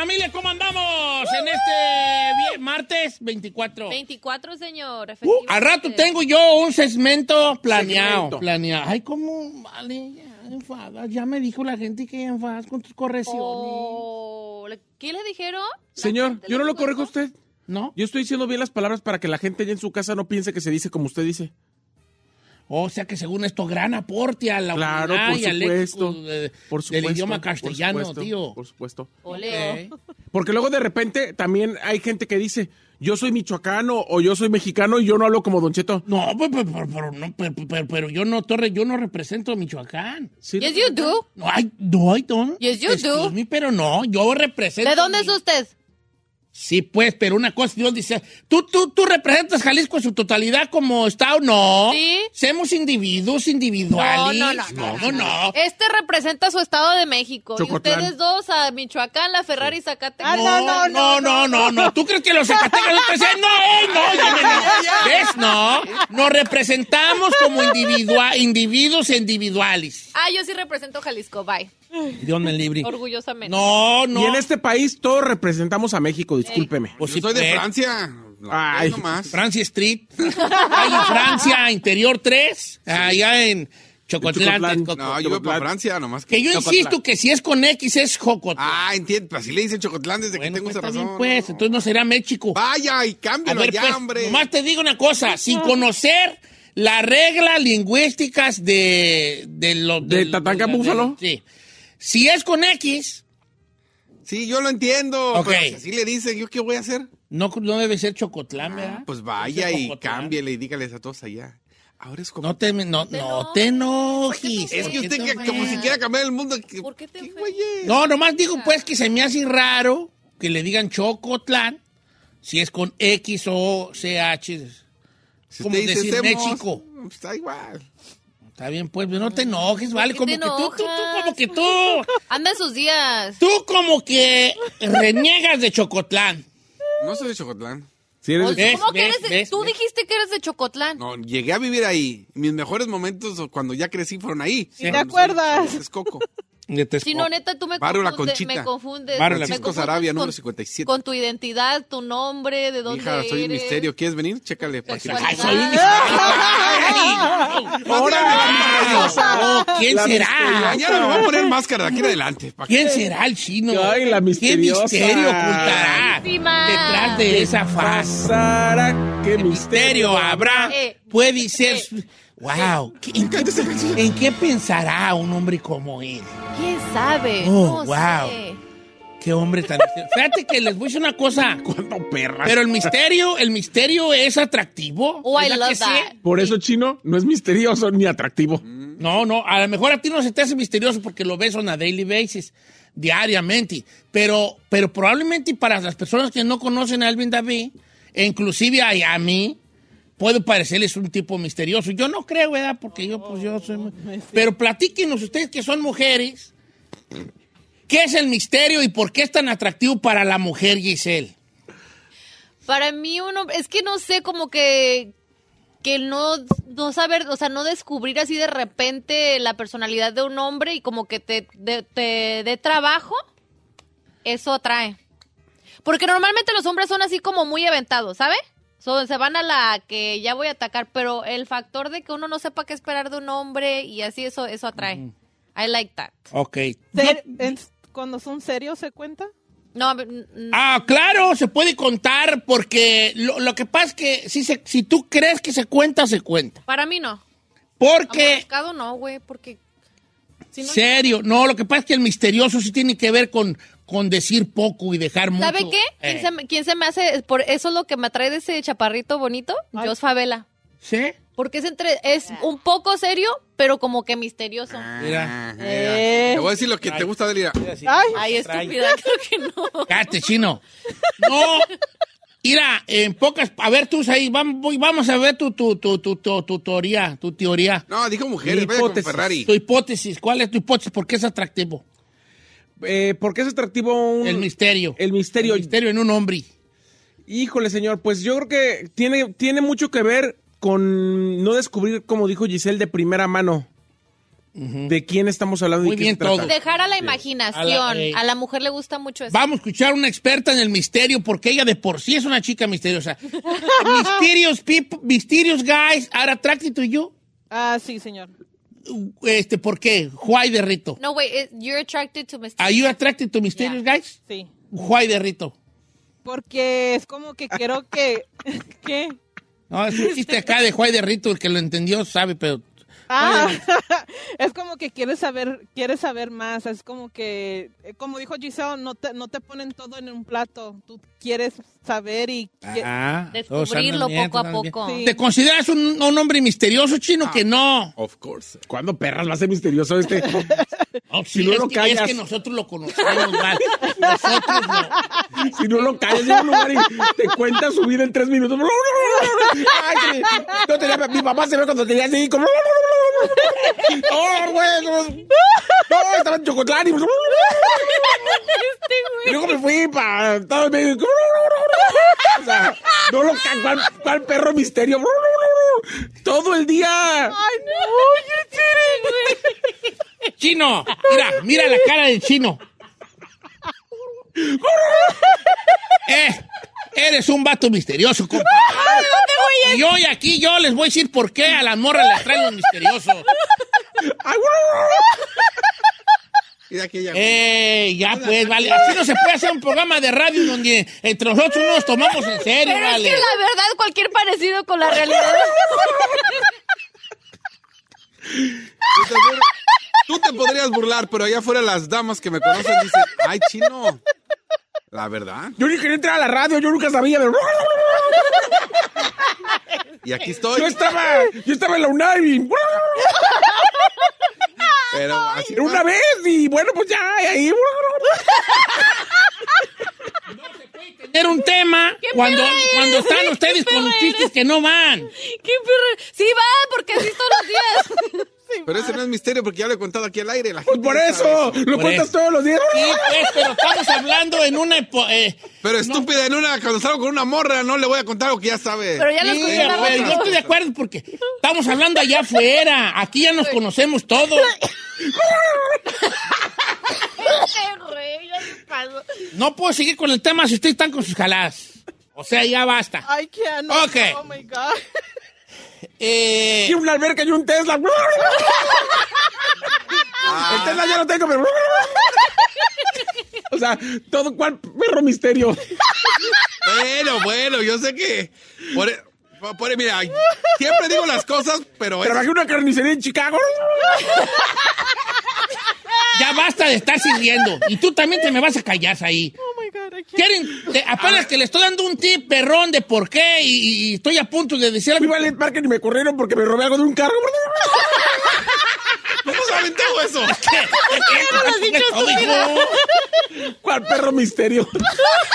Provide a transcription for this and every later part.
Familia, ¿cómo andamos en este martes 24? 24, señor. Uh, al rato tengo yo un segmento planeado. Segmento. Planeado. Ay, cómo vale, ya enfadas. Ya me dijo la gente que enfadas con tus correcciones. Oh, ¿le- ¿Qué le dijeron? Señor, gente yo no lo corrijo a usted. ¿No? Yo estoy diciendo bien las palabras para que la gente allá en su casa no piense que se dice como usted dice. O sea que según esto, gran aporte a la Claro, por y al de- supuesto. del idioma por castellano, supuesto, tío. Por supuesto. Ole. Ok. Porque luego de repente también hay gente que dice, yo soy michoacano o yo soy mexicano y yo no hablo como Don Cheto. No, pero, pero- pero- pero no, pero, pero- pero yo no, Torre, yo no represento a Michoacán. ¿Sí? Yes, you do. No, I, no, I don't. Yes, you Excuse do. me, pero no, yo represento. ¿De dónde mi- es usted? Sí, pues, pero una cosa, Dios dice, ¿tú, tú, tú representas Jalisco en su totalidad como Estado? No. Sí. Somos individuos individuales. No, no, no, no. no. Este representa su estado de México. Chocotlán. Y ustedes dos a Michoacán, la Ferrari y Zacatecas. Ah, No, no, no, no, no, ¿Tú crees que los Zacatecas no? No, eh, no, no, no, no. ¿Ves? No. Nos representamos como individua- individuos individuales. Ah, yo sí represento Jalisco. Bye. Dios me libre. Orgullosamente. No, no. Y en este país todos representamos a México, discúlpeme. Pues Yo sí, soy de pues. Francia. Ay. no más. Francia Street. Hay en Francia, Interior 3, allá en Chocotlán. No, yo voy para Francia, nomás que. Que yo Chocotlán. insisto que si es con X es Jocotlán. Ah, entiendo. Pues así le dicen Chocotlán desde bueno, que tengo pues, esa bien, razón. pues, entonces no será México. Vaya y A cámbialo ver, ya, pues, hombre. nomás te digo una cosa, sin conocer las reglas lingüísticas de... ¿De, lo, ¿De Tatanka la- Búfalo? Sí. Si es con X, Sí, yo lo entiendo. Ok. Pero si así le dicen, ¿yo qué voy a hacer? no, no debe ser Chocotlán, ¿verdad? Pues vaya y cámbiale y dígales a todos allá. Ahora es como. No te, no, no te enojes. es que ¿Por qué usted que, como si quiera cambiar el mundo. ¿qué- ¿Por qué te qué? No, nomás digo pues que se me hace raro que le digan Chocotlán si es con X o CH. Si como decir México. pues, Está igual. Está bien, pues, no te enojes, ¿vale? Como que tú, tú, tú, como que tú, Anda en sus días. tú como que reniegas de Chocotlán. No soy de Chocotlán. Si eres de-. ¿Cómo que eres de- ves, Tú ves. dijiste que eres de Chocotlán. No, llegué a vivir ahí. Mis mejores momentos cuando ya crecí fueron ahí. ¿Te acuerdas? Es Coco. Texcoco. Si no, neta, tú me Barrio La confundes. Conchita. Me confundes. Barrio La me Francisco confundes Sarabia, con- número 57. Con tu identidad, tu nombre, de dónde Hija, soy un eres. misterio. ¿Quieres venir? Chécale. para que-. Ay, soy un misterio. Oh, ¿Quién La será? Mañana me voy a poner máscara de aquí en adelante. para que- ¿Quién será el chino? Ay, la ¿Qué misteriosa. misterio ocultará Buenísima. detrás de esa faz? Pasará, qué ¿Qué misterio. misterio habrá? Eh. Puede ser... Wow. ¿En, en qué pensará un hombre como él? ¿Quién sabe? Oh, no wow. sé. Qué hombre tan... Fíjate que les voy a decir una cosa. Cuánto perra. Pero el misterio, el misterio es atractivo. Oh, I ¿Verdad que love that. Por eso, chino, no es misterioso ni atractivo. No, no, a lo mejor a ti no se te hace misterioso porque lo ves on a daily basis, diariamente. Pero, pero probablemente para las personas que no conocen a Alvin David, e inclusive a, a mí, puede parecerles un tipo misterioso. Yo no creo, ¿verdad? Porque yo, pues yo soy... muy- Pero platíquenos ustedes que son mujeres, ¿qué es el misterio y por qué es tan atractivo para la mujer, Giselle? Para mí uno, es que no sé, como que que no, no saber, o sea, no descubrir así de repente la personalidad de un hombre y como que te dé te, dé trabajo, eso atrae. Porque normalmente los hombres son así como muy aventados, ¿sabe? So, se van a la que ya voy a atacar, pero el factor de que uno no sepa qué esperar de un hombre y así eso eso atrae. I like that. Ok. Cuando son serios, ¿se cuenta? No, Ah, claro, se puede contar porque lo, lo que pasa es que si, se, si tú crees que se cuenta, se cuenta. para mí no. Porque, no, güey, porque si no- serio, no, lo que pasa es que el misterioso sí tiene que ver con, con decir poco y dejar mucho. ¿Sabe qué? ¿Quién, Eh, se, me- quién se me hace? Por eso es lo que me atrae de ese chaparrito bonito, Jos Favela. ¿Sí? Porque es entre es un poco serio, pero como que misterioso. Mira. Eh. Te voy a decir lo que te gusta de él. mira. Ay, Ay, estúpida, creo que no. Cállate, chino. No. Mira, en pocas. A ver, tú ahí, vamos, vamos a ver tu, tu, tu, tu, tu, tu teoría. Tu teoría. No, dijo mujeres, vaya con hipótesis. Ferrari. Tu hipótesis. ¿Cuál es tu hipótesis? ¿Por qué es atractivo? Eh, ¿Por qué es atractivo un- El misterio. El misterio. El misterio en un hombre. Híjole, señor, pues yo creo que tiene, tiene mucho que ver con no descubrir, como dijo Giselle, de primera mano de quién estamos hablando Muy y bien todo. Dejar a la imaginación. A A la- eh. mujer le gusta mucho eso. Vamos a escuchar una experta en el misterio porque ella de por sí es una chica misteriosa. Mysterious people, mysterious guys are attracted to you. ah, sí, señor. Este, ¿por qué? Why de Rito? No, wait, it- you're attracted to mysterious. Are you attracted to mysterious guys? Sí. Why de Rito? Porque es como que quiero que... ¿Qué? No, es un chiste acá de Why de Rito, el que lo entendió sabe, pero... Ah, es como que quieres saber, quieres saber más. Es como que, eh, como dijo Giselle, no te, no te ponen todo en un plato. Tú quieres saber y... Ah, todos Descubrirlo poco a poco. Sí. ¿Te consideras un, un hombre misterioso, chino? Que no. Of course. ¿Cuándo perras va a ser misterioso este? No, Si no es lo que, callas. Es que nosotros lo conocemos mal. Nosotros lo... si no lo callas en un lugar y te cuenta su vida en tres minutos. Ay, que no tenía- mi papá se ve cuando tenía así como... No, güey, no, no, estaba en Chocotlán y... Y luego me fui para Estados Unidos. O sea, no lo ¿cuál, cuál perro misterio? Todo el día. Ay, no, Chino, mira, mira la cara del chino. Eh, eres un vato misterioso, compa. Y hoy aquí yo les voy a decir por qué a las morras les traen los misteriosos. Ay, Mira aquí. Eh, ya pues, vale. Así no se puede hacer un programa de radio donde entre nosotros no nos tomamos en serio, Pero vale. es que la verdad, cualquier parecido con la realidad. Tú te, podrías burlar, pero allá afuera las damas que me conocen dicen, ay, chino. La verdad. Yo ni quería entrar a la radio, yo nunca sabía. pero- Y aquí estoy. Yo estaba, yo estaba en la UNAM y Pero así una vez y bueno, pues ya, ahí. Tener un tema cuando, cuando están ustedes ¿Qué con los chistes que no van. ¡Qué perra! Sí va, porque así todos los días. Pero ese no es misterio porque ya lo he contado aquí al aire. La Pues por eso, lo Por cuentas eso. todos los días. Sí, pues, pero estamos hablando en una... epo- eh, Pero estúpida, en una, cuando salgo con una morra, no le voy a contar algo que ya sabe. Pero ya lo Sí, escuché yo estoy de acuerdo porque estamos hablando allá afuera. Aquí ya nos conocemos todos. No puedo seguir con el tema si ustedes están con sus jaladas. O sea, ya basta. I Ok. Oh my God. Eh, Y una alberca y un Tesla. El Tesla ya lo tengo, pero. O sea, todo cual perro misterio. Bueno, bueno, yo sé que. Por, e- por- mira, siempre digo las cosas, pero Trabajé en una carnicería en Chicago. ya basta de estar sirviendo. Y tú también te me vas a callar ahí. Quieren, te- apenas que le estoy dando un tip perrón de por qué y, y estoy a punto de decir Fui algo. a Ballet Parker y me corrieron porque me robé algo de un carro. ¿Cómo saben todo eso? Todo, hijo. ¿Cuál perro misterio?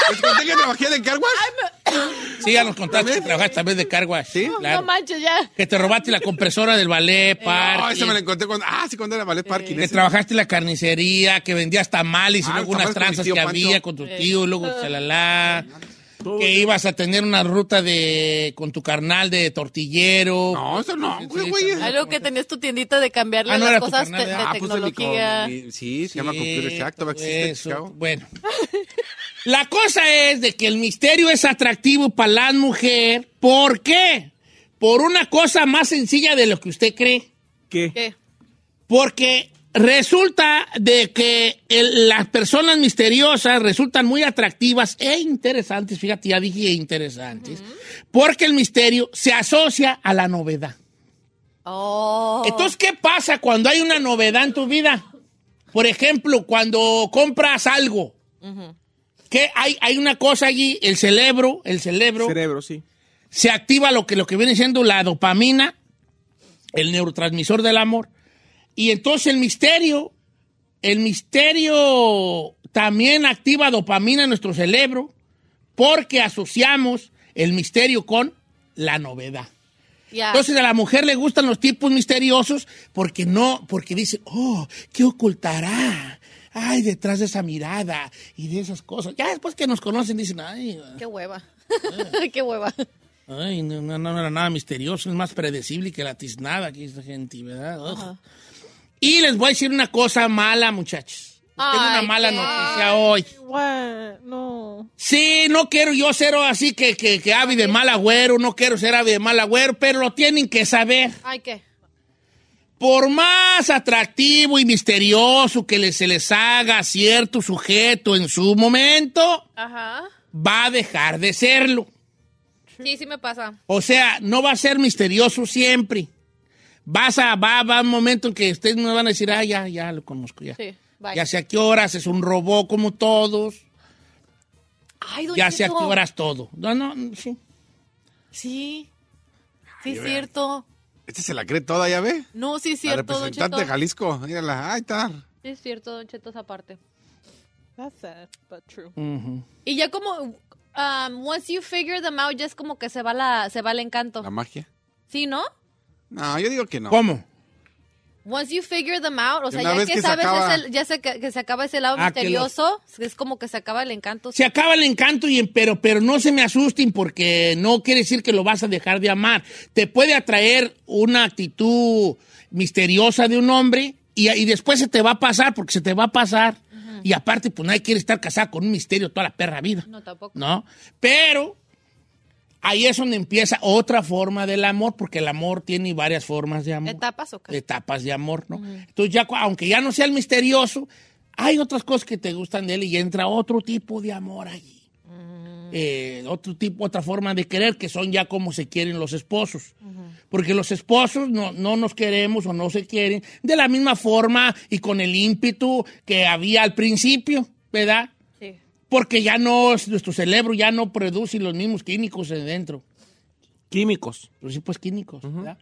¿Les conté que trabajé de car wash? Sí, ya nos contaste que trabajaste también de carguas. Sí, claro. No manches, ya. Que te robaste la compresora del ballet, No, parking, esa me la encontré cuando. Ah, sí, cuando era ballet parking. que trabajaste en la carnicería, que vendías tamales y Ah, luego unas tranzas que Pancho. había con tu tío, y luego chalala. Que ibas a tener una ruta de con tu carnal de tortillero. No, eso no, Sí, güey, sí, güey. sí. Algo que tenías tu tiendita de cambiarle Ah, no las cosas carnal, te- de, ¿verdad? Ah, pues el tecnología. Sí, se llama Computer Shack, todavía existe en eso, Chicago. Bueno. La cosa es de que el misterio es atractivo para la mujer. ¿Por qué? Por una cosa más sencilla de lo que usted cree. ¿Qué? ¿Qué? Porque resulta de que el- las personas misteriosas resultan muy atractivas e interesantes. Fíjate, ya dije interesantes. Porque el misterio se asocia a la novedad. Oh. Entonces, ¿qué pasa cuando hay una novedad en tu vida? Por ejemplo, cuando compras algo. que hay, hay una cosa allí, el cerebro, el cerebro, Cerebro, sí. se activa lo que, lo que viene siendo la dopamina, el neurotransmisor del amor. Y entonces el misterio, el misterio también activa dopamina en nuestro cerebro porque asociamos el misterio con la novedad. Entonces a la mujer le gustan los tipos misteriosos porque no, porque dice, oh, ¿qué ocultará? Ay, detrás de esa mirada y de esas cosas. Ya después que nos conocen dicen, ay, Qué hueva. Eh. Qué hueva. ay no, no, no era nada misterioso, es más predecible que la tiznada que esta gente, ¿verdad? Ugh. Y les voy a decir una cosa mala, muchachos. Tengo una mala ¿qué? noticia hoy. Bueno, no. Sí, no quiero yo ser así que, que, que ave de mal agüero, no quiero ser ave de mal agüero, pero lo tienen que saber. Ay, ¿qué? Por más atractivo y misterioso que se les haga a cierto sujeto en su momento, Ajá. va a dejar de serlo. Sí, sí me pasa. O sea, no va a ser misterioso siempre. Vas a, va, va un momento en que ustedes no van a decir, ah, ya, ya lo conozco, ya. Sí. Bye. Ya sé a qué horas, es un robot como todos, Ay, don ya sé a qué horas todo. No, no, sí. Sí. Sí, es cierto. Este se la cree toda, ¿ya ve? No, sí es La cierto, don representante Cheto. de Jalisco. Mírala, ahí está. Sí es cierto, don Cheto, esa parte. That's sad, but true. Y ya como, um, once you figure them out, ya es como que se va la, se va el encanto. La magia. ¿Sí, no? No, yo digo que no. ¿Cómo? Once you figure them out, o sea, Una ya que, que se sabes, acaba- ese- ya se, que, que se acaba ese lado Ah, que misterioso, es como que se acaba el encanto. Se acaba el encanto, y, pero, pero no se me asusten porque no quiere decir que lo vas a dejar de amar. Te puede atraer una actitud misteriosa de un hombre y, y después se te va a pasar porque se te va a pasar. Y aparte, pues nadie quiere estar casado con un misterio toda la perra vida. No, tampoco. ¿no? Pero ahí es donde empieza otra forma del amor, porque el amor tiene varias formas de amor. ¿Etapas o qué? Etapas de amor, ¿no? Entonces, ya, aunque ya no sea el misterioso, hay otras cosas que te gustan de él y entra otro tipo de amor allí. Eh, otro tipo, otra forma de querer, que son ya como se quieren los esposos. Porque los esposos no, no nos queremos o no se quieren de la misma forma y con el ímpetu que había al principio, ¿verdad? Sí. Porque ya no, nuestro cerebro ya no produce los mismos químicos de dentro. Químicos. Pues sí, pues químicos, ¿verdad?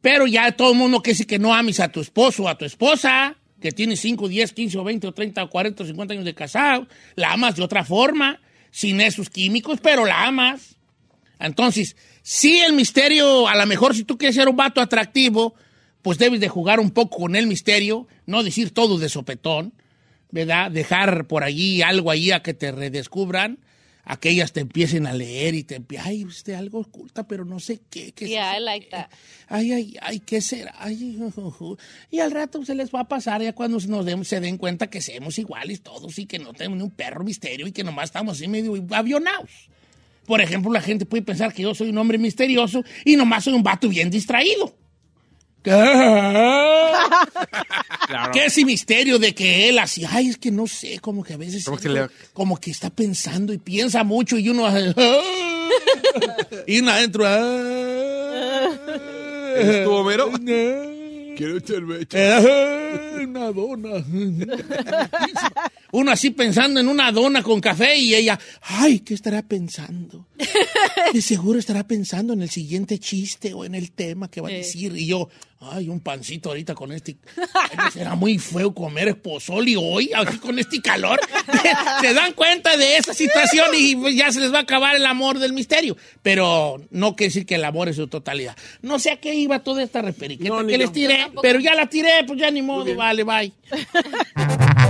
Pero ya todo el mundo que dice que no ames a tu esposo o a tu esposa, que tiene 5, 10, 15 o 20 o 30 o 40 o 50 años de casado, la amas de otra forma, sin esos químicos, pero la amas. Entonces, sí el misterio, a lo mejor si tú quieres ser un vato atractivo, pues debes de jugar un poco con el misterio, no decir todo de sopetón, ¿verdad? Dejar por allí algo ahí a que te redescubran, a que ellas te empiecen a leer y te empiecen, ay, usted algo oculta, pero no sé qué. qué Yeah? I like that. Ay, ay, ay, ¿qué será? Ay, y al rato se les va a pasar ya cuando nos den- se den cuenta que somos iguales todos y que no tenemos ni un perro misterio y que nomás estamos así medio avionados. Por ejemplo, la gente puede pensar que yo soy un hombre misterioso y nomás soy un vato bien distraído. ¿Qué? ¿Qué ese misterio de que él así? Ay, es que no sé, como que a veces Como que siento- le- como que está pensando y piensa mucho y uno hace, y uno adentro "Ah". ¿Eres tú, Homero? Quiero cerveza. eh, una dona. Uno así pensando en una dona con café y ella, ay, ¿qué estará pensando? De seguro estará pensando en el siguiente chiste o en el tema que va a decir. Y yo, ay, un pancito ahorita con este. Ay, será muy feo comer pozoli hoy, aquí con este calor. se dan cuenta de esa situación y pues, ya se les va a acabar el amor del misterio. Pero no quiere decir que el amor es su totalidad. No sé a qué iba toda esta reperiqueta No, que les tiré, pero ya la tiré, pues ya ni modo, vale, bye.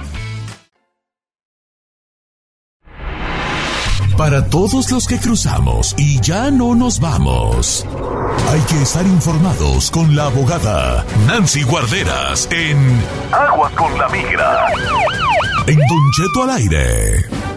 Para todos los que cruzamos y ya no nos vamos, hay que estar informados con la abogada Nancy Guarderas en Aguas con la Migra. En Don Cheto al aire.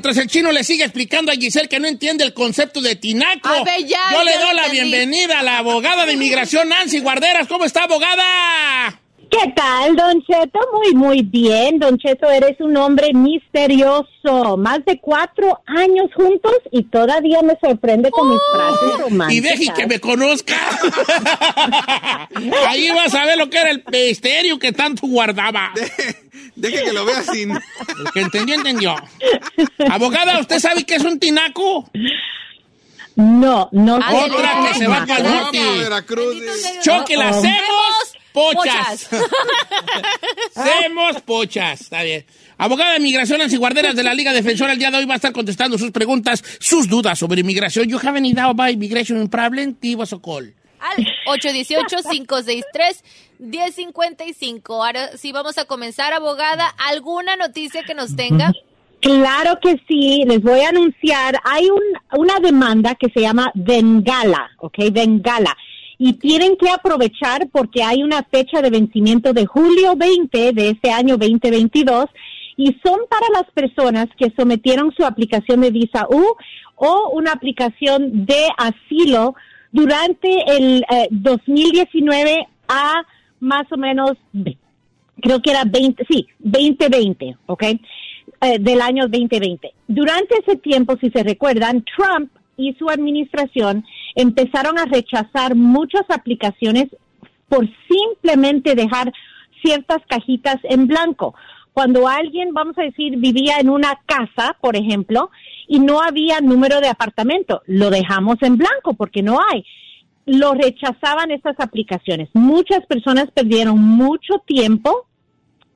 Mientras el chino le sigue explicando a Giselle que no entiende el concepto de tinaco, A ver, ya, yo le doy la entendí. bienvenida a la abogada de inmigración Nancy Guarderas. ¿Cómo está, abogada? ¿Qué tal, Don Cheto? Muy, muy bien. Don Cheto, eres un hombre misterioso. Más de cuatro años juntos y todavía me sorprende con mis frases Y románticas. deje que me conozca. Ahí vas a ver lo que era el misterio que tanto guardaba. Deje que lo vea sin. El que entendió, entendió. Abogada, ¿usted sabe qué es un tinaco? No, no Otra que se va para el no, norte. Choque, la Oh, oh. hacemos pochas. Pochas. Hacemos pochas. Está bien. Abogada de Inmigración Nancy Guarderas de la Liga Defensora el día de hoy va a estar contestando sus preguntas, sus dudas sobre inmigración. You haven't any doubt about immigration problem? Give us a call. Al 818-563-1055. Ahora sí vamos a comenzar, abogada. ¿Alguna noticia que nos tenga? Claro que sí, les voy a anunciar. Hay un- una demanda que se llama Bengala, ¿ok? Bengala. Y tienen que aprovechar porque hay una fecha de vencimiento de julio 20 de este año 2022 y son para las personas que sometieron su aplicación de visa U o una aplicación de asilo durante el eh, 2019 a más o menos creo que era 20, sí, 2020, ¿ok? Eh, del año 2020. Durante ese tiempo, si se recuerdan, Trump y su administración empezaron a rechazar muchas aplicaciones por simplemente dejar ciertas cajitas en blanco. Cuando alguien, vamos a decir, vivía en una casa, por ejemplo, y no había número de apartamento, lo dejamos en blanco porque no hay lo rechazaban estas aplicaciones. Muchas personas perdieron mucho tiempo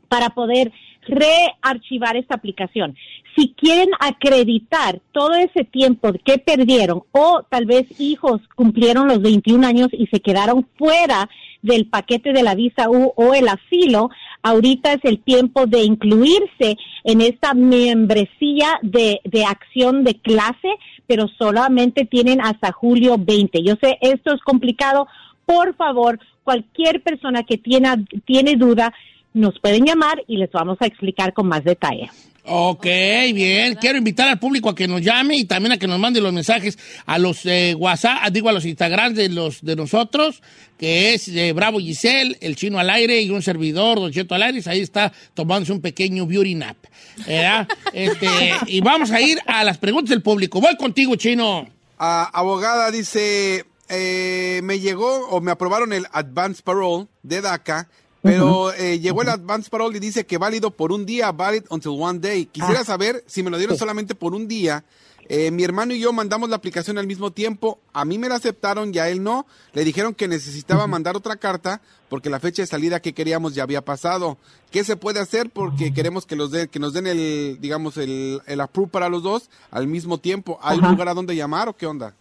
para poder rearchivar esta aplicación. Si quieren acreditar todo ese tiempo que perdieron o tal vez hijos cumplieron los 21 años y se quedaron fuera del paquete de la visa U o el asilo, ahorita es el tiempo de incluirse en esta membresía de, de acción de clase, pero solamente tienen hasta julio 20. Yo sé, esto es complicado. Por favor, cualquier persona que tiene, tiene duda, nos pueden llamar y les vamos a explicar con más detalle. Ok, bien. Quiero invitar al público a que nos llame y también a que nos mande los mensajes a los eh, WhatsApp, ah, digo a los Instagram de los de nosotros, que es eh, Bravo Giselle, el chino al aire y un servidor, Don Cheto al aire. Ahí está tomándose un pequeño beauty nap. Este, y vamos a ir a las preguntas del público. Voy contigo, chino. Ah, abogada dice, eh, me llegó o me aprobaron el Advance Parole de DACA, pero eh, llegó el Advance Parole y dice que válido por un día, valid until one day. Quisiera saber si me lo dieron solamente por un día. Eh, mi hermano y yo mandamos la aplicación al mismo tiempo. A mí me la aceptaron y a él no. Le dijeron que necesitaba mandar otra carta porque la fecha de salida que queríamos ya había pasado. ¿Qué se puede hacer? Porque queremos que, los den, que nos den el, digamos, el, el approve para los dos al mismo tiempo. ¿Hay un lugar a donde llamar o qué onda?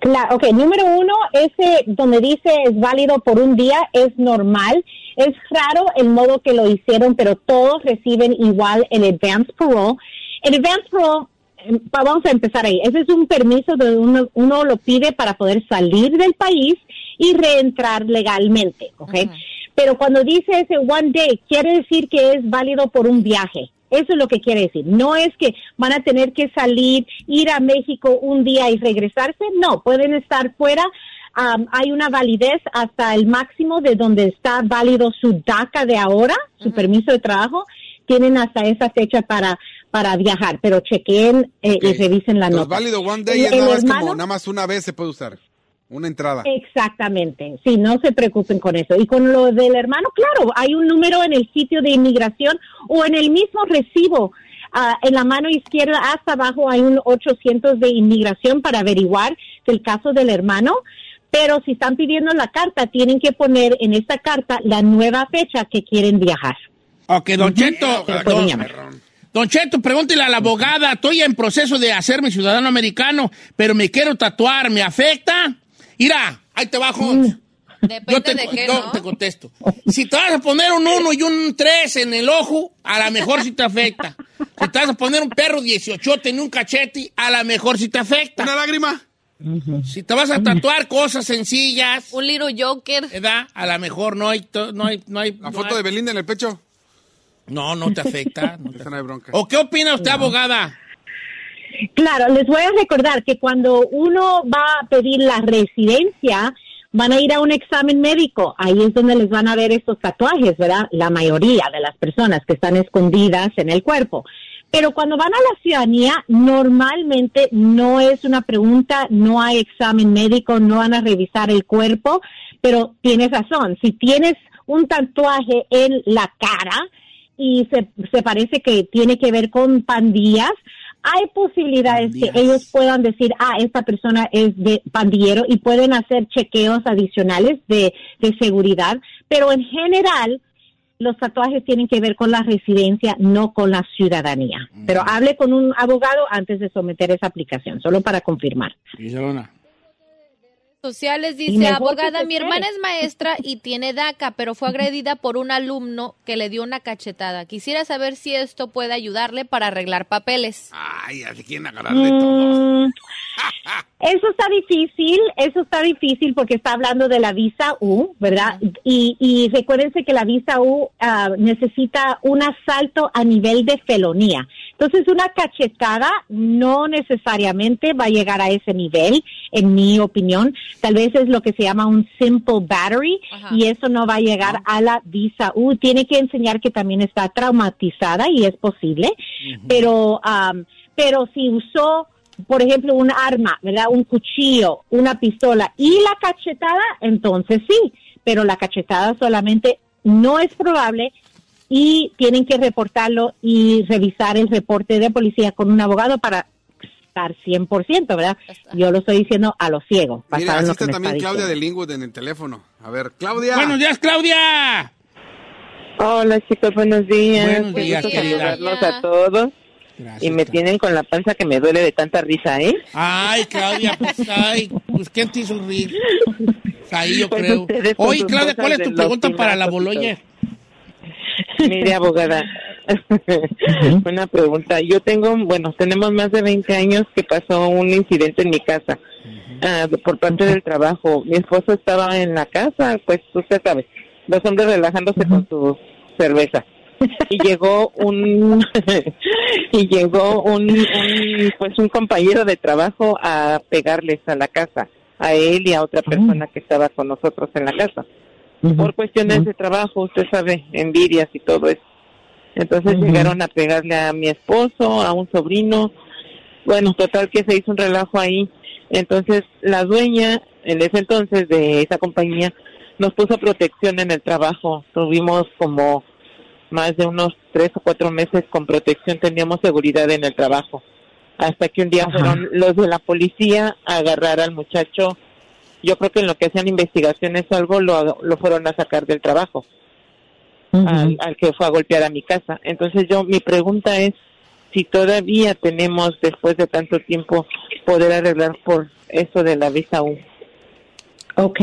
Claro, ok, número uno, ese donde dice es válido por un día es normal. Es raro el modo que lo hicieron, pero todos reciben igual el advance parole. El advance parole, pa- vamos a empezar ahí. Ese es un permiso donde uno, uno lo pide para poder salir del país y reentrar legalmente, ¿ok? Pero cuando dice ese one day, quiere decir que es válido por un viaje. Eso es lo que quiere decir. No es que van a tener que salir, ir a México un día y regresarse. No, pueden estar fuera. Am, hay una validez hasta el máximo de donde está válido su DACA de ahora, su permiso de trabajo. Tienen hasta esa fecha para, para viajar, pero chequeen eh, y revisen la Los nota. válido one day El- es el nada más como nada más una vez se puede usar. Una entrada. Exactamente, sí, no se preocupen con eso. Y con lo del hermano, claro, hay un número en el sitio de inmigración o en el mismo recibo. ah, en la mano izquierda hasta abajo hay un 800 de inmigración para averiguar el caso del hermano. Pero si están pidiendo la carta, tienen que poner en esta carta la nueva fecha que quieren viajar. Ok, Don Cheto. Don. Don Cheto, pregúntele a la abogada. Estoy en proceso de hacerme ciudadano americano, pero me quiero tatuar. ¿Me afecta? Mira, ahí te bajo. Depende Yo te, de qué, yo ¿no? te contesto. Si te vas a poner un 1 y un 3 en el ojo, a lo mejor sí te afecta. Si te vas a poner un perro 18 en un cachete, a lo mejor sí te afecta. ¿Una lágrima? Si te vas a tatuar cosas sencillas, Un little joker. ¿verdad? A lo mejor no hay... No hay, no hay ¿La no foto hay- de Belinda en el pecho? No, no te afecta. no te Esa no hay bronca. ¿O qué opina usted, abogada? Claro, les voy a recordar que cuando uno va a pedir la residencia, van a ir a un examen médico. Ahí es donde les van a ver estos tatuajes, ¿verdad? La mayoría de las personas que están escondidas en el cuerpo. Pero cuando van a la ciudadanía, normalmente no es una pregunta, no hay examen médico, no van a revisar el cuerpo, pero tienes razón, si tienes un tatuaje en la cara y se, se parece que tiene que ver con pandillas, hay posibilidades que ellos puedan decir, ah, esta persona es de pandillero y pueden hacer chequeos adicionales de, de seguridad, pero en general los tatuajes tienen que ver con la residencia, no con la ciudadanía. Pero hable con un abogado antes de someter esa aplicación, solo para confirmar. Sociales dice, abogada, mi espere". hermana es maestra y tiene DACA, pero fue agredida por un alumno que le dio una cachetada. Quisiera saber si esto puede ayudarle para arreglar papeles. Ay, ya se quieren agarrar de todo. Mm, eso está difícil, eso está difícil porque está hablando de la visa U, ¿verdad? Y, y recuérdense que la visa U ah, necesita un asalto a nivel de felonía. Entonces, una cachetada no necesariamente va a llegar a ese nivel, en mi opinión. Tal vez es lo que se llama un simple battery Ajá. y eso no va a llegar a la visa U. Tiene que enseñar que también está traumatizada y es posible, pero, am, pero si usó, por ejemplo, un arma, ¿verdad? Un cuchillo, una pistola y la cachetada, entonces sí, pero la cachetada solamente no es probable y tienen que reportarlo y revisar el reporte de policía con un abogado para estar 100%, ¿verdad? Yo lo estoy diciendo a lo ciego. Mira, así está también está Claudia de en el teléfono. A ver, Claudia. Buenos días, Claudia. Hola chicos, buenos días. Buenos Qué días, gusto querida. saludarlos a todos. Gracias, Y me Claudia. tienen con la panza que me duele de tanta risa, ¿eh? Ay, Claudia, pues, ay, pues, ¿quién te hizo reír? Ahí yo Pues creo. Oye, Claudia, ¿cuál es tu pregunta para la Boloña? Mire, abogada, una pregunta. Yo tengo, bueno, tenemos más de 20 años que pasó un incidente en mi casa ah, por parte del trabajo. Mi esposo estaba en la casa, pues usted sabe, los hombres relajándose con su cerveza. Y llegó un y llegó un, un, pues un compañero de trabajo a pegarles a la casa, a él y a otra persona que estaba con nosotros en la casa por cuestiones de trabajo, usted sabe, envidias y todo eso. Entonces llegaron a pegarle a mi esposo, a un sobrino. Bueno, total que se hizo un relajo ahí. Entonces la dueña, en ese entonces de esa compañía, nos puso protección en el trabajo. Tuvimos como más de unos tres o cuatro meses con protección, teníamos seguridad en el trabajo. Hasta que un día fueron los de la policía a agarrar al muchacho yo creo que en lo que hacían investigaciones o algo lo, lo fueron a sacar del trabajo al, al que fue a golpear a mi casa. Entonces yo, mi pregunta es, si todavía tenemos, después de tanto tiempo, poder arreglar por eso de la visa U. Ok,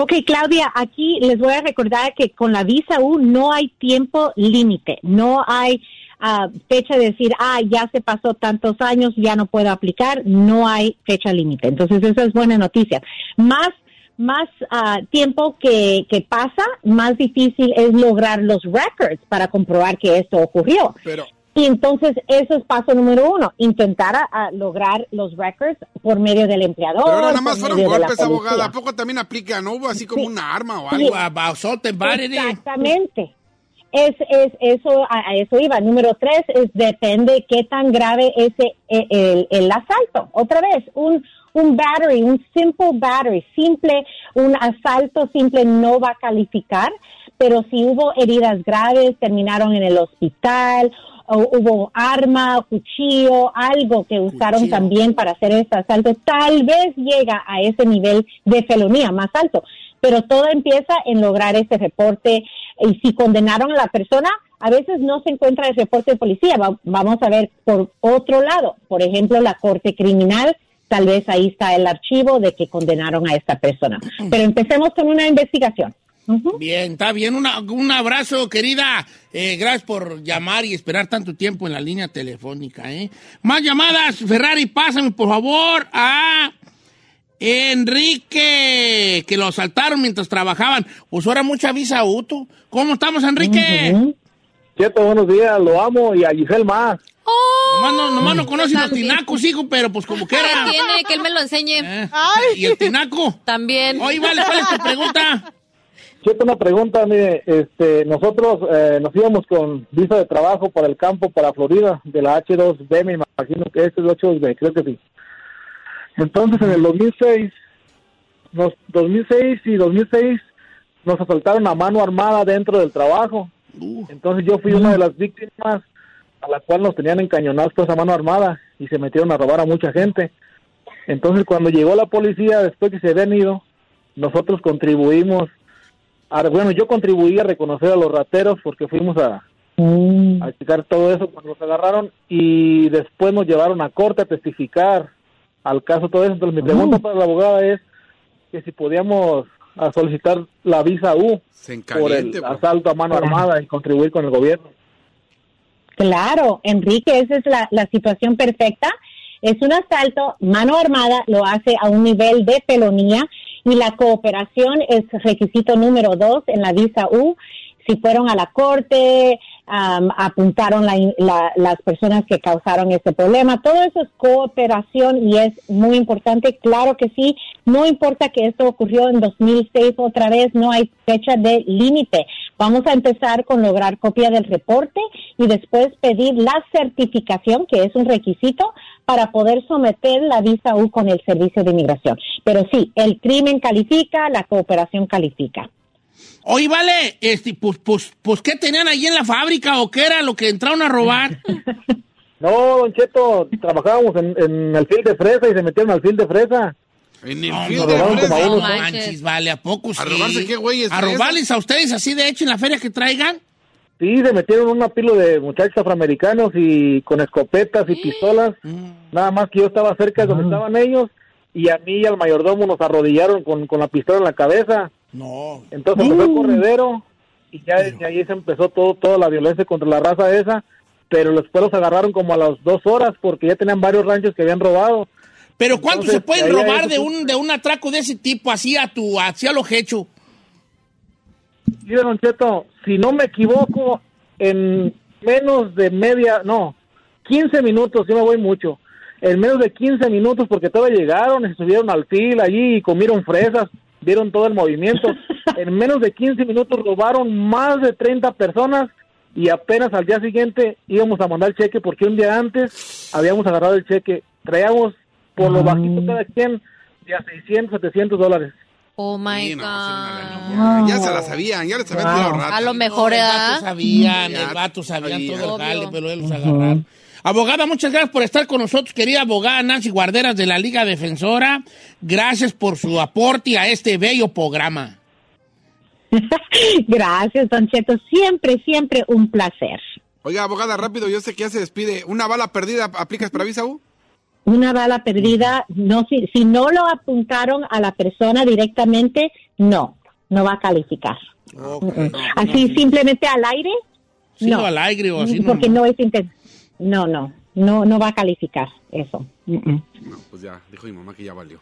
ok, Claudia, aquí les voy a recordar que con la visa U no hay tiempo límite, no hay ah, fecha de decir, ah, ya se pasó tantos años, ya no puedo aplicar, no hay fecha límite. Entonces, esa es buena noticia. Más más ah, tiempo que, que pasa, más difícil es lograr los records para comprobar que esto ocurrió. Pero, Y entonces, eso es paso número uno, intentar a- a lograr los records por medio del empleador. pero ahora nada más fueron golpes, abogada. ¿A poco también aplica? ¿No hubo así como una arma o Sí. algo? And battery. Exactamente. Es, es eso, a, a eso iba. Número tres es depende qué tan grave es el, el, el asalto. Otra vez, un, un battery, un simple battery, simple, un asalto simple no va a calificar, pero si hubo heridas graves, terminaron en el hospital, o hubo arma, cuchillo, algo que usaron Cuchillo. también para hacer ese asalto, tal vez llega a ese nivel de felonía más alto. Pero todo empieza en lograr ese reporte y si condenaron a la persona, a veces no se encuentra el reporte de policía. Va- vamos a ver por otro lado, por ejemplo, la corte criminal, tal vez ahí está el archivo de que condenaron a esta persona. Pero empecemos con una investigación. Bien, está bien. Una- un abrazo, querida. Eh, gracias por llamar y esperar tanto tiempo en la línea telefónica. ¿eh? Más llamadas. Ferrari, pásame, por favor, a Enrique, que lo asaltaron mientras trabajaban. Pues ahora mucha visa auto. ¿Cómo estamos, Enrique? Cierto, buenos días, lo amo y a Giselle más. Nomás no, nomás no conoce los tinacos, hijo, pero pues como que Ahí era. tiene, que él me lo enseñe. Eh, ¿Y el tinaco? También. Oye, vale, ¿cuál es tu pregunta? Cierto, una pregunta, mire, este, nosotros eh, nos íbamos con visa de trabajo para el campo, para Florida, de la H2B, me imagino que este es el H2B, creo que sí. Entonces, en el 2006, nos, 2006 y 2006 nos asaltaron a mano armada dentro del trabajo. Entonces yo fui una de las víctimas a la cual nos tenían encañonados con esa mano armada y se metieron a robar a mucha gente. Entonces cuando llegó la policía, después que se habían ido, nosotros contribuimos, a, bueno, yo contribuí a reconocer a los rateros porque fuimos a, Mm. a checar todo eso cuando nos agarraron y después nos llevaron a corte a testificar al caso todo eso. Entonces mi pregunta para la abogada es que si podíamos a solicitar la visa U Se por el bro. asalto a mano armada y contribuir con el gobierno. Claro, Enrique, esa es la, la situación perfecta. Es un asalto, mano armada, lo hace a un nivel de felonía y la cooperación es requisito número dos en la visa U. Si fueron a la corte, am, apuntaron la- la- las personas que causaron ese problema, todo eso es cooperación y es muy importante, claro que sí, no importa que esto ocurrió en 2006 otra vez, no hay fecha de límite. Vamos a empezar con lograr copia del reporte y después pedir la certificación, que es un requisito, para poder someter la visa U con el servicio de inmigración. Pero sí, el crimen califica, la cooperación califica. Oye, vale, este, pues, pues, pues, ¿qué tenían ahí en la fábrica o qué era lo que entraron a robar? No, Don Cheto, trabajábamos en, en el field de fresa y se metieron al field de fresa. En el No, field no, de robaron fresa. como a unos- manches, vale, ¿a poco sí? ¿A robarse qué güeyes ¿A fresas? robarles a ustedes así de hecho en la feria que traigan? Sí, se metieron una pila de muchachos afroamericanos y con escopetas y pistolas. Mm. Nada más que yo estaba cerca de donde estaban ellos y a mí y al mayordomo nos arrodillaron con, con la pistola en la cabeza. No. Entonces empezó el corredero y ya desde ahí se empezó todo, toda la violencia contra la raza esa. Pero después los agarraron como a las dos horas porque ya tenían varios ranchos que habían robado. Pero ¿cuánto Entonces, se pueden robar de un, de un atraco de ese tipo, así a tu, hacia lo hecho? Mire, Don Cheto, si no me equivoco, en menos de media, no, 15 minutos, yo me voy mucho, en menos de 15 minutos, porque todos llegaron y se subieron al fil allí y comieron fresas, vieron todo el movimiento, en menos de 15 minutos robaron más de 30 personas y apenas al día siguiente íbamos a mandar el cheque porque un día antes habíamos agarrado el cheque, traíamos por lo bajito cada quien de a 600, 700 dólares. Oh my Sí, no, God. Ya se la sabían, ya les habían Wow. tirado ratas. A lo mejor, No, el ¿verdad? vato sabían, Ya el vato sabían sabían. todo el jale, pero él los agarraron. Abogada, muchas gracias por estar con nosotros, querida abogada Nancy Guarderas de la Liga Defensora. Gracias por su aporte a este bello programa. Gracias, Don Cheto. Siempre, siempre un placer. Oiga, abogada, rápido, yo sé que ya se despide. ¿Una bala perdida aplicas para visa U? Una bala perdida, no si, si no lo apuntaron a la persona directamente, no, no va a calificar. Mm, mm. Así simplemente al aire, Sí, no. o al aire o así. porque nomás. no es inten- no, no, no, no va a calificar eso. Mm. No, pues ya, dijo mi mamá que ya valió.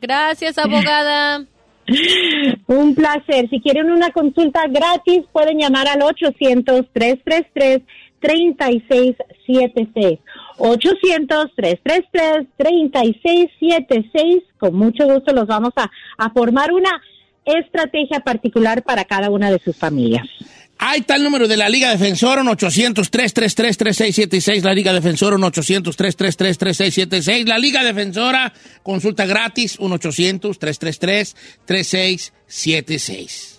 Gracias, abogada. Un placer. Si quieren una consulta gratis, pueden llamar al 800-333-3676. 800-333-3676. Con mucho gusto los vamos a, a formar una estrategia particular para cada una de sus familias. Ahí está el número de la Liga Defensora, un 800-333-3676. La Liga Defensora, un 800-333-3676. La Liga Defensora, consulta gratis, un 800-333-3676.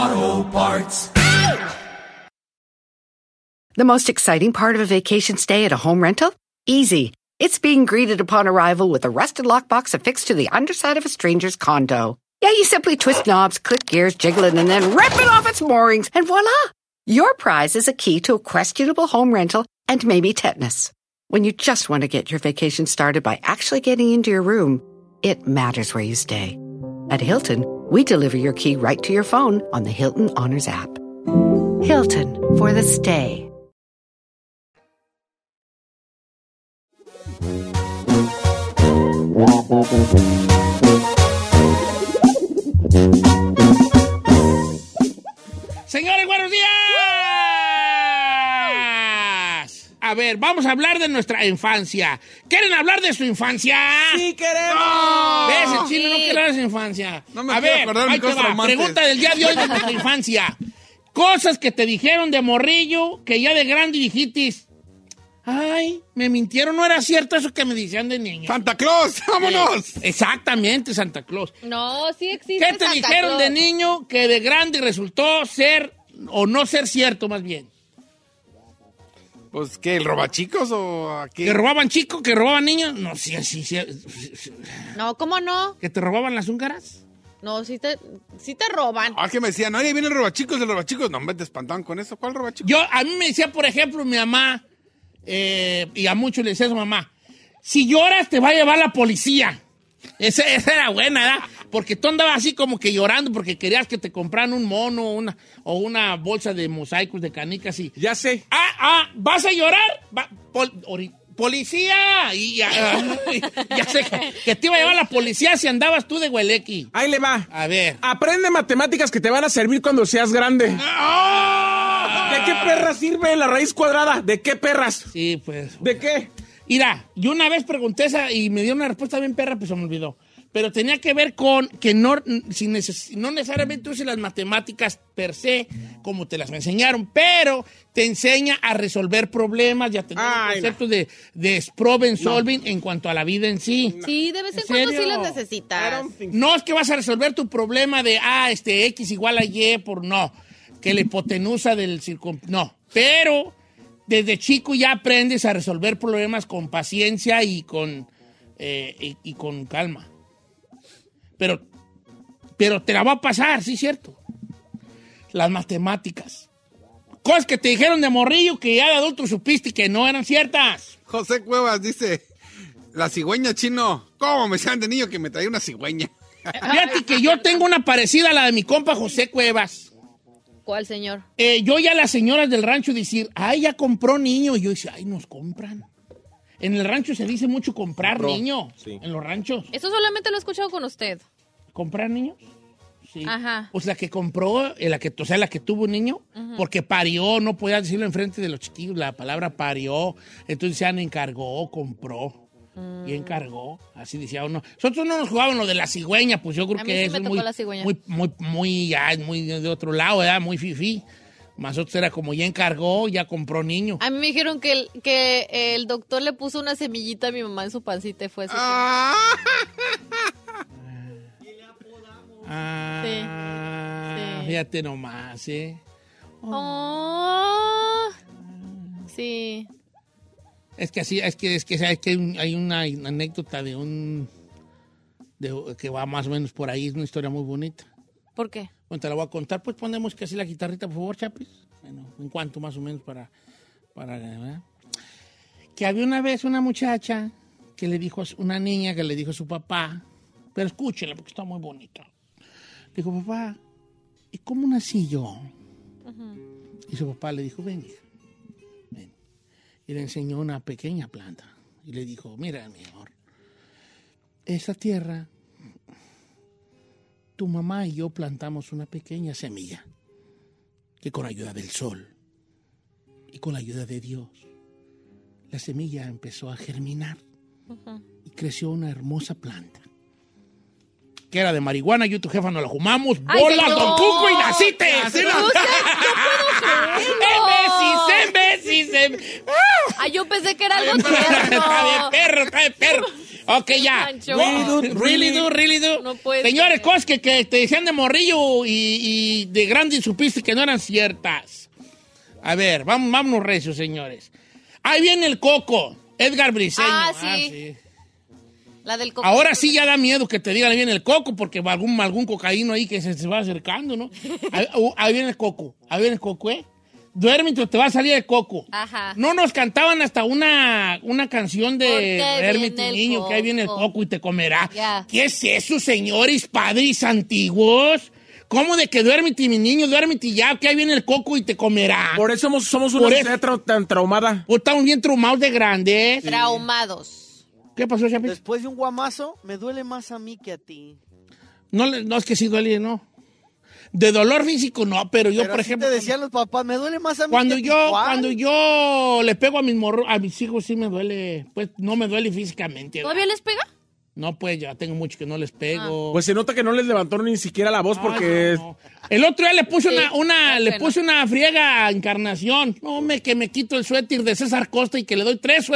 Auto Parts. The most exciting part of a vacation stay at a home rental? Easy. It's being greeted upon arrival with a rusted lockbox affixed to the underside of a stranger's condo. Yeah, you simply twist knobs, click gears, jiggle it, and then rip it off its moorings, and voila! Your prize is a key to a questionable home rental and maybe tetanus. When you just want to get your vacation started by actually getting into your room, it matters where you stay. At Hilton, we deliver your key right to your phone on the Hilton Honors app. Hilton for the stay. Señores, buenos días. A ver, vamos a hablar de nuestra infancia. ¿Quieren hablar de su infancia? ¡Sí queremos! ¿Ves? El chino no Sí. quiere hablar de su infancia. No me a quiero ver, acordar ahí te va. Pregunta del día de hoy de nuestra infancia. Cosas que te dijeron de morrillo que ya de grande dijiste. Ay, me mintieron, no era cierto eso que me decían de niño. ¡Santa Claus! ¡Vámonos! Eh, exactamente, Santa Claus. No, sí existe. ¿Qué te Santa dijeron Claus. de niño que de grande resultó ser o no ser cierto más bien? Pues, ¿qué? ¿El robachicos o aquí? ¿Que robaban chicos? ¿Que robaban niños? No, sí, sí, sí. No, ¿cómo no? ¿Que te robaban las húngaras? No, sí te, sí te roban. Ah, que me decían, oye, viene el robachicos, el robachicos. No, me te espantaban con eso. ¿Cuál robachicos? Yo, a mí me decía, por ejemplo, mi mamá, eh, y a muchos le decía a su mamá, si lloras te va a llevar la policía. Esa, esa era buena, ¿verdad? Porque tú andabas así como que llorando porque querías que te compraran un mono una, o una bolsa de mosaicos de canicas y... Ya sé. Ah, ah, ¿vas a llorar? Va- pol- ori- ¡Policía! Y ya, ya sé que, que te iba a llevar la policía si andabas tú de huelequi. Ahí le va. A ver. Aprende matemáticas que te van a servir cuando seas grande. ¡Ah! ¿De qué perras sirve la raíz cuadrada? ¿De qué perras? Sí, pues. ¿De qué? Mira, yo una vez pregunté esa y me dio una respuesta bien perra, pues se me olvidó. Pero tenía que ver con que no, si neces- no necesariamente uses las matemáticas per se, como te las enseñaron, pero te enseña a resolver problemas y a tener Ay, el concepto de, de problem solving en cuanto a la vida en sí. Sí, de vez en, ¿En cuando serio? sí las necesitas. No es que vas a resolver tu problema de, ah, este X igual a Y por no, que la hipotenusa del circun... No, pero desde chico ya aprendes a resolver problemas con paciencia y con, eh, y, y con calma. Pero, pero te la va a pasar, sí, cierto. Las matemáticas. Cosas que te dijeron de morrillo que ya de adulto supiste que no eran ciertas. José Cuevas dice, la cigüeña chino. ¿Cómo me decían de niño que me traía una cigüeña? Fíjate que yo tengo una parecida a la de mi compa José Cuevas. ¿Cuál, señor? Eh, yo ya las señoras del rancho decir, ay, ya compró niño. Y yo dice, ay, nos compran. En el rancho se dice mucho comprar Compró, niño. sí. En los ranchos. Eso solamente lo he escuchado con usted. ¿Comprar niños? Sí. Ajá. Pues la que compró, eh, la que, o sea, la que tuvo un niño, porque parió, no podía decirlo enfrente de los chiquillos, la palabra parió. Entonces se han encargó, compró. Y encargó, así decía uno. Nosotros no nos jugábamos lo de la cigüeña, pues yo creo A mí que sí eso me es tocó muy, la cigüeña. muy, muy, muy, ya, muy de otro lado, ¿verdad? Muy fifi. Nosotros era como ya encargó, ya compró niño. A mí me dijeron que el, que el doctor le puso una semillita a mi mamá en su pancita y fue eso. Ah, Ah, fíjate nomás, ¿eh? Oh. Sí. Es que así, es que, es que, es que hay una anécdota de un, de- que va más o menos por ahí, es una historia muy bonita. ¿Por qué? Bueno, te la voy a contar, pues ponemos que así la guitarrita, por favor, Chapis. Bueno, en cuanto más o menos para, para, ¿verdad? Que había una vez una muchacha que le dijo, una niña que le dijo a su papá, pero escúchenla porque está muy bonita. Dijo, papá, ¿y cómo nací yo? Y su papá le dijo, ven, hija, ven. Y le enseñó una pequeña planta. Y le dijo, mira, mi amor, esa tierra, tu mamá y yo plantamos una pequeña semilla que con ayuda del sol y con la ayuda de Dios, la semilla empezó a germinar y creció una hermosa planta. Que era de marihuana, yo y tu jefa nos la fumamos. ¡Ay, ¡Bolas, señor! don Cuco y naciste! Así no- No ¡En besis, en besis! Ay, yo pensé que era algo Está bien, tierno. perro, está bien, perro. Ok, ya. Really do, really do, really do. No puede Señores, ser. cosas que, que te decían de morrillo y, y de grande y supiste que no eran ciertas. A ver, vamos, vámonos recios, señores. Ahí viene el coco, Edgar Briseño. Ah, sí. La del coco. Ahora sí ya da miedo que te digan ahí viene el coco, porque va algún, algún cocaíno ahí que se, se va acercando, ¿no? Ahí, uh, ahí viene el coco, ahí viene el coco, ¿eh? Duérmete o te va a salir el coco. Ajá. No nos cantaban hasta una, una canción de el niño, que ahí viene el coco. y te comerá. Ya. ¿Qué es eso, señores padres antiguos? ¿Cómo de que duérmete, mi niño, duérmete ya, que ahí viene el coco y te comerá? Por eso somos, somos una Por sociedad tan traumada. Pues estamos bien traumados de grandes. Traumados. ¿Qué pasó, Chapis? Después de un guamazo, me duele más a mí que a ti. No, le- no es que sí duele, no. De dolor físico, no, pero yo, Pero por ejemplo. te decían los papás, me duele más a mí Cuando que yo, cuando yo le pego a mis morro, a mis hijos sí me duele, pues no me duele físicamente. ¿Todavía les pega? No, pues ya tengo mucho que no les pego. Pues se nota que no les levantó ni siquiera la voz porque... El otro día le puse Sí, una, una- qué le pena. puse una friega a encarnación. No, me que me quito el suéter de César Costa y que le doy tres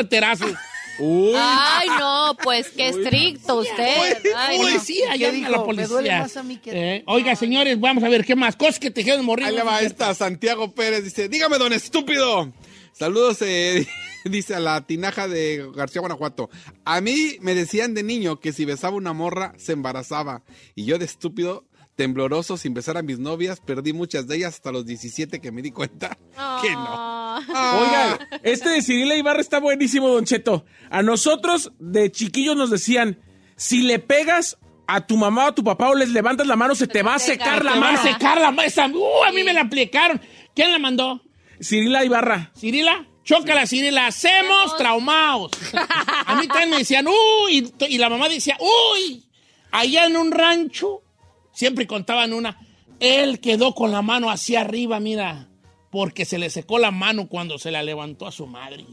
Ay, no, pues qué estricto usted. Ay, no. policía, ¿Qué llame a la dijo? Me duele policía. más a mí que. Eh, oiga, señores, vamos a ver qué más cosas que te dijeron morir. Ahí le va esta, Santiago Pérez, dice, dígame, don estúpido. Saludos, eh, dice a la tinaja de García, Guanajuato. A mí me decían de niño que si besaba una morra, se embarazaba. Y yo de estúpido, tembloroso, sin besar a mis novias, perdí muchas de ellas hasta los 17 que me di cuenta que no. Oigan, este de Cirila Ibarra está buenísimo, Don Cheto. A nosotros de chiquillos nos decían, si le pegas a tu mamá o a tu papá o les levantas la mano, se te va a secar la Te va mano. a secar la mano. Uh, a mí me la aplicaron. ¿Quién la mandó? Cirila Ibarra. Cirila, chócala, Cirila, hacemos traumados. A mí también me decían, uy, y la mamá decía, uy, allá en un rancho, siempre contaban una, él quedó con la mano hacia arriba, mira, porque se le secó la mano cuando se la levantó a su madre.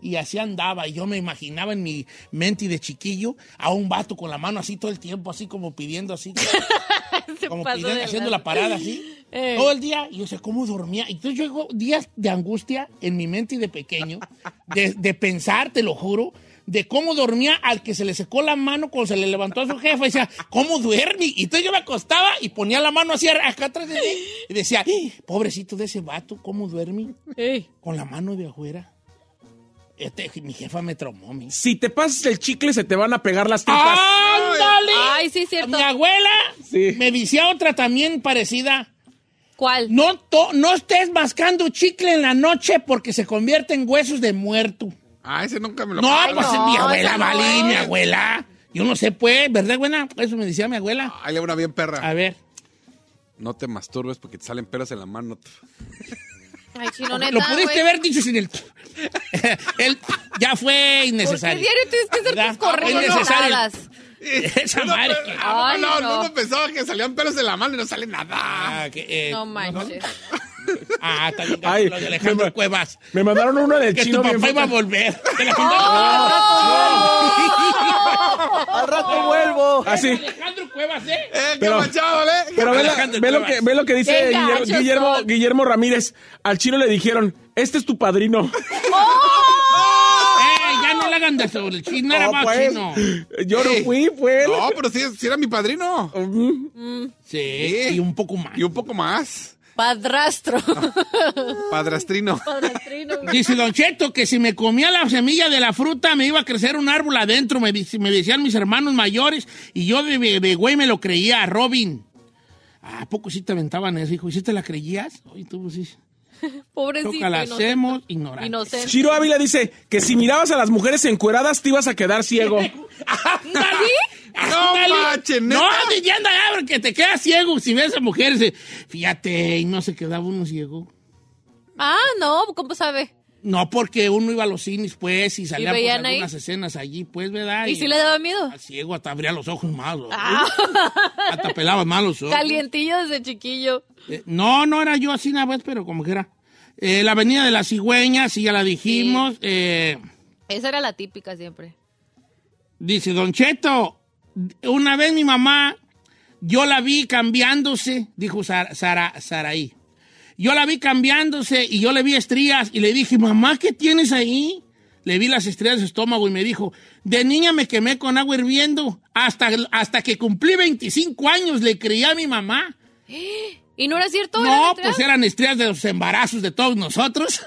Y así andaba, y yo me imaginaba en mi mente de chiquillo a un vato con la mano así todo el tiempo, así como pidiendo así, como pidiendo, haciendo la parada así. Eh. Todo el día, y yo sé cómo dormía. Entonces yo llego días de angustia en mi mente de pequeño, de, de pensar, te lo juro, de cómo dormía al que se le secó la mano cuando se le levantó a su jefa. Y decía, ¿cómo duerme? Y entonces yo me acostaba y ponía la mano así acá atrás de mí y decía, "Eh, pobrecito de ese vato, ¿cómo duerme? Con la mano de afuera. Este, mi jefa me traumó, mi. Si te pasas el chicle, se te van a pegar las tripas. ¡Ándale! Ay, sí, cierto. Mi abuela Sí. me decía otra también parecida. ¿Cuál? No, to- no estés mascando chicle en la noche porque se convierte en huesos de muerto. Ah, ese nunca me lo No, Ay, pues no, mi abuela, esa no Valí, es. mi abuela. Yo no sé, pues, ¿verdad, buena? Eso me decía mi abuela. Ahí le una bien perra. A ver. No te masturbes porque te salen pelos en la mano. Ay, chino, neta, Lo pudiste güey. haber dicho sin el... el ya fue innecesario. ¿Por qué diario tienes que hacer ¿Verdad? tus innecesario. Esa madre que... Ah, Ay, no, no. no, no pensaba que salían pelos en la mano y no sale nada. Ah, que, eh, No manches. Ah, está bien, Ay, lo de Alejandro me- Cuevas. Me mandaron uno del Que chino tu bien papá iba a volver. Que la Al rato vuelvo. Así. Alejandro Cuevas, ¿eh? Eh, qué Pero- manchado, ¿eh? Pero ve, la- ve lo que, ve lo que dice Guillermo, Guillermo. Guillermo Ramírez. Al chino le dijeron, este es tu padrino. No le hagan de sobre el chino, era No, más pues. chino. Yo no fui, fue él. No, pero sí, sí era mi padrino. Sí, y un poco más. Y un poco más. Padrastro. Padrastrino. Padrastrino. Dice Don Cheto que si me comía la semilla de la fruta me iba a crecer un árbol adentro, me, me decían mis hermanos mayores y yo de, de- de güey me lo creía, Robin. ¿A poco sí te aventaban eso, hijo? ¿Y sí te la creías? Oye, tú pues, sí. Pobrecito. Toca la inocente. hacemos ignorante. Inocente. Chiro Ávila dice que si mirabas a las mujeres encueradas te ibas a quedar ciego. ¡Ándale! No manches. No, ya anda, ya, porque te quedas ciego si ves a mujeres. eh, Fíjate, y no se quedaba uno ciego. Ah, no, ¿cómo sabe? No, porque uno iba a los cines, pues, y salían pues, veían ahí? algunas escenas allí, pues, ¿verdad? ¿Y si le daba miedo? Al ciego hasta abría los ojos malos. Ah, Hasta pelaba mal los ojos. calientillo desde chiquillo. Eh, no, no era yo así una vez, pero como que era. Eh, la avenida de las cigüeñas, sí, ya la dijimos. Eh, Esa era la típica siempre. dice Don Cheto, una vez mi mamá, yo la vi cambiándose, dijo Sara, Sara, Saraí. Yo la vi cambiándose y yo le vi estrías y le dije, mamá, ¿qué tienes ahí? Le vi las estrías de su estómago y me dijo, de niña me quemé con agua hirviendo. Hasta, hasta que cumplí 25 años le creí a mi mamá. ¿Y no era cierto? No, ¿Eran pues eran estrías de los embarazos de todos nosotros.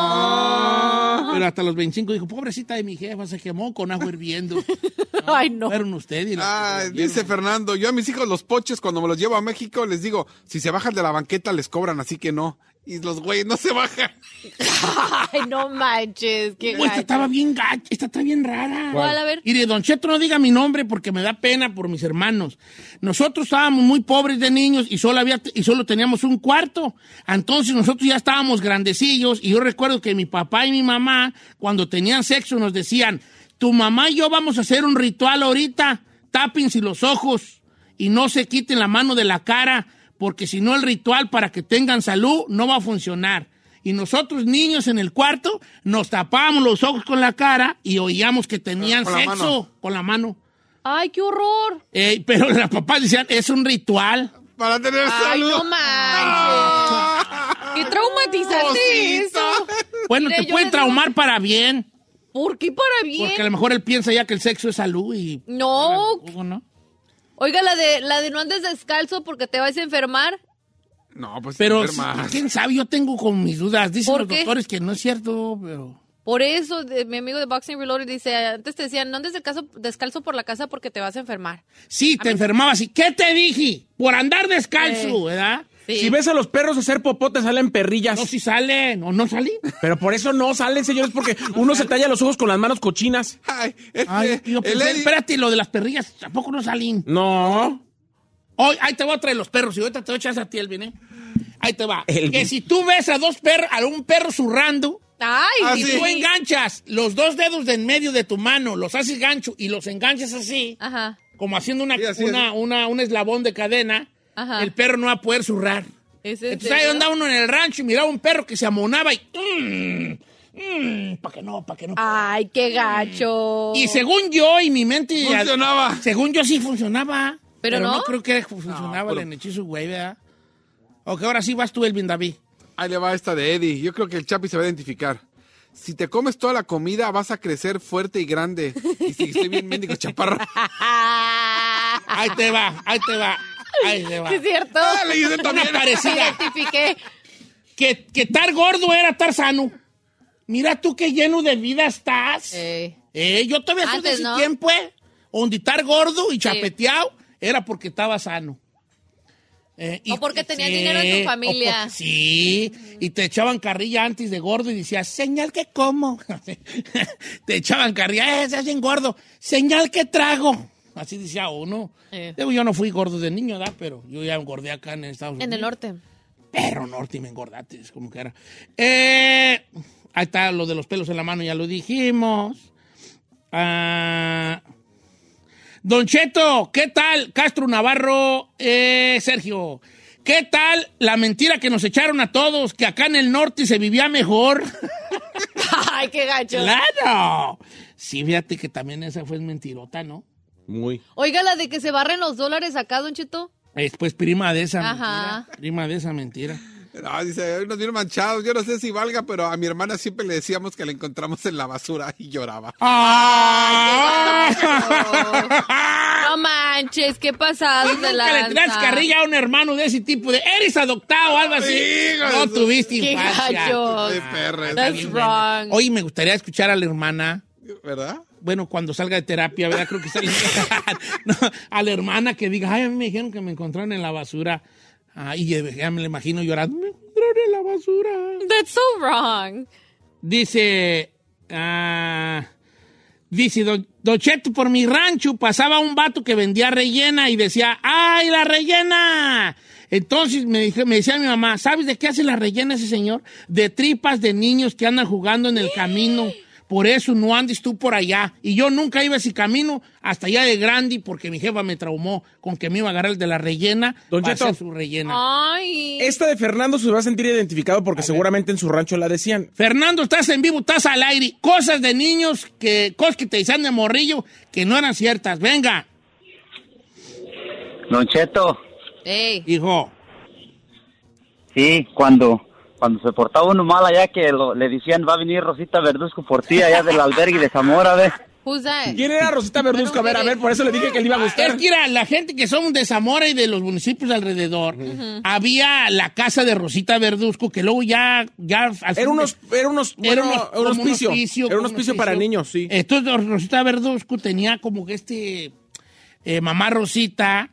Ah. Pero hasta los 25 dijo, pobrecita de mi jefa, se quemó con agua hirviendo. Ay, no. Fueron ustedes. y las Ah, que dice Fernando, yo a mis hijos los poches cuando me los llevo a México les digo, si se bajan de la banqueta les cobran, así que no. Y los güeyes no se bajan. Ay, no manches. Qué Oh, esta estaba bien gacha, esta está bien rara. ¿Cuál? A ver. Y de Don Cheto no diga mi nombre porque me da pena por mis hermanos. Nosotros estábamos muy pobres de niños y solo, había, y solo teníamos un cuarto. Entonces nosotros ya estábamos grandecillos y yo recuerdo que mi papá y mi mamá, cuando tenían sexo, nos decían, tu mamá y yo vamos a hacer un ritual ahorita, tápense los ojos y no se quiten la mano de la cara porque si no el ritual para que tengan salud no va a funcionar. Y nosotros niños en el cuarto nos tapábamos los ojos con la cara y oíamos que tenían Con sexo con la mano. Ay, qué horror. Eh, pero los papás decían, es un ritual. Para tener Ay, salud. no manches. Qué traumatizante eso. Bueno, Mire, te puede digo- traumar para bien, ¿Por qué para bien? porque a lo mejor él piensa ya que el sexo es salud y... No. ¿Cómo no? Oiga, la de, la de no andes descalzo porque te vas a enfermar. No, pues Pero, enfermas. quién sabe, yo tengo con mis dudas. Dicen ¿Por los qué? doctores que no es cierto, pero... Por eso, de- mi amigo de Boxing Reloaded dice, antes te decían, no andes descalzo, descalzo por la casa porque te vas a enfermar. Sí, te enfermabas. ¿Y qué te dije? Por andar descalzo, Eh. ¿verdad? Sí. Si ves a los perros hacer popó, te salen perrillas. No, si salen o no salí. Pero por eso no salen, señores, porque uno se talla los ojos con las manos cochinas. Ay, este, Ay, pensé, Eddie- espérate, lo de las perrillas, ¿tampoco no salen? No. Hoy, ahí te voy a traer los perros y ahorita te voy a echar a ti el ¿eh? Ahí te va. Que si tú ves a dos perros, a un perro zurrando, Ay, Ah, y tú enganchas los dos dedos de en medio de tu mano, los haces gancho y los enganchas así, Ajá, como haciendo una, Sí, así, una, una- un eslabón de cadena, ajá. el perro no va a poder zurrar. ¿Es en Entonces ahí andaba uno en el rancho y miraba un perro que se amonaba y... Mmm, para que no, para que no. Ay, qué gacho. Y según yo y mi mente... Funcionaba. Según yo sí funcionaba. Pero no. creo que funcionaba pero- el hechizo, güey, ¿verdad? Ok, ahora sí vas tú, Elvin David. Ahí le va esta de Eddie. Yo creo que el Chapi se va a identificar. Si te comes toda la comida, vas a crecer fuerte y grande. Y si estoy bien mendigo chaparro. Ahí te va, ahí te va, ahí te va. ¿Sí es cierto? Ah, le hice también. Me parecida. identifiqué. Que, que estar gordo era estar sano. Mira tú qué lleno de vida estás. Eh, Eh, yo todavía soy de Antes, ese ¿no? tiempo, eh, donde estar gordo y chapeteado era porque estaba sano. Eh, O porque tenías dinero en tu o familia. porque- sí, y te echaban carrilla antes de gordo y decías, señal que como. te echaban carrilla, eh, se hacen gordo, señal que trago. Así decía uno. Eh. Yo no fui gordo de niño, ¿verdad? Pero yo ya engordé acá en Estados Unidos. en el norte. Perro norte y me engordaste, es como que era. Eh, ahí está lo de los pelos en la mano, ya lo dijimos. Ah, Don Cheto, ¿qué tal? Castro Navarro, eh, Sergio. ¿Qué tal la mentira que nos echaron a todos? Que acá en el norte se vivía mejor. Ay, qué gacho. ¡Claro! Sí, fíjate que también esa fue mentirota, ¿no? Muy. Oiga, la de que se barren los dólares acá, Don Cheto. Es pues prima de esa Ajá. mentira. Prima de esa mentira. No, dice, hoy nos vieron manchados. Yo no sé si valga, pero a mi hermana siempre le decíamos que la encontramos en la basura y lloraba. No manches, qué pasado de Nunca le tiras carrilla a un hermano de ese tipo de eres adoptado o algo así. no tuviste Qué infancia. Qué That's wrong. Oye, me gustaría escuchar a la hermana. ¿Verdad? Bueno, cuando salga de terapia, ¿verdad? Creo que sale. No, a la hermana que diga, ay, a mí me dijeron que me encontraron en la basura. Ah, y ya me la imagino llorando. Me encontraron en la basura. That's so wrong. Dice, ah, dice, don, don Cheto, por mi rancho pasaba un vato que vendía rellena y decía, ¡ay, la rellena! Entonces me, dije, me decía mi mamá, ¿sabes de qué hace la rellena ese señor? De tripas de niños que andan jugando en el camino. Por eso no andes tú por allá. Y yo nunca iba ese camino hasta allá de Grande porque mi jefa me traumó con que me iba a agarrar el de la rellena. Don para Cheto. hacer su rellena. Ay. Esta de Fernando se va a sentir identificado porque seguramente en su rancho la decían. Fernando, estás en vivo, estás al aire. Cosas de niños, que, cosas que te decían de morrillo que no eran ciertas. Venga, Don Cheto, hijo. sí, cuando, cuando se portaba uno mal allá que lo- le decían va a venir Rosita Verduzco por ti allá del albergue de Zamora, ¿ves? ¿Quién era Rosita Verduzco? A ver, a ver, por eso le dije que le iba a Es gustar. que era la gente que somos de Zamora y de los municipios alrededor. Había la casa de Rosita Verduzco que luego ya... ya al Era unos, era unos, era bueno, un hospicio. hospicio, Era un hospicio para niños, sí. Entonces Rosita Verduzco tenía como que este... eh, mamá Rosita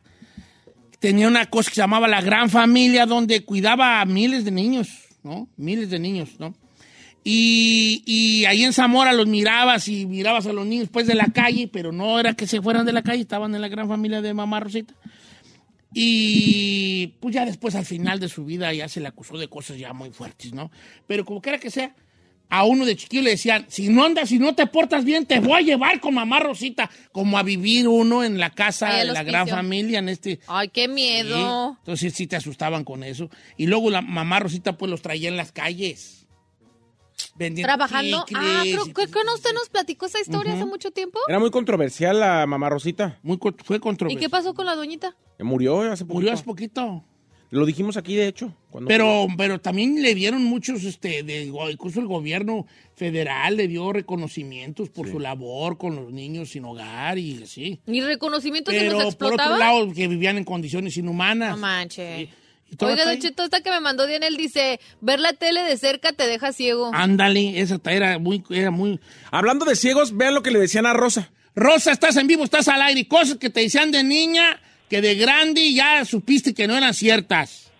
tenía una cosa que se llamaba la gran familia donde cuidaba a miles de niños, ¿no? Miles de niños, ¿no? Y, y ahí en Zamora los mirabas y mirabas a los niños pues de la calle, pero no era que se fueran de la calle, estaban en la gran familia de mamá Rosita. Y pues ya después al final de su vida ya se le acusó de cosas ya muy fuertes, ¿no? Pero como quiera que sea, a uno de chiquillo le decían, si no andas, si no te portas bien, te voy a llevar con mamá Rosita, como a vivir uno en la casa de la gran familia, en este... Ay, qué miedo. Sí. Entonces sí te asustaban con eso. Y luego la mamá Rosita pues los traía en las calles. Vendiendo Trabajando. chicles Ah, y- creo que usted nos platicó esa historia hace mucho tiempo. Era muy controversial la mamá Rosita. Muy, fue ¿Y controversial. qué pasó con la doñita? Murió hace poquito. Murió hace poquito. Lo dijimos aquí, de hecho. cuando- Pero, pero también le dieron muchos, este, de, incluso el gobierno federal le dio reconocimientos por su labor con los niños sin hogar y así. ¿Y reconocimiento se Pero nos por otro lado, que vivían en condiciones inhumanas. No manches. ¿Y todo Oiga, Don? Cheto, esta que me mandó Diana, él dice, ver la tele de cerca te deja ciego. Ándale, esa ta- era muy, era muy... Hablando de ciegos, vean lo que le decían a Rosa. Rosa, estás en vivo, estás al aire. Cosas que te decían de niña, que de grande ya supiste que no eran ciertas.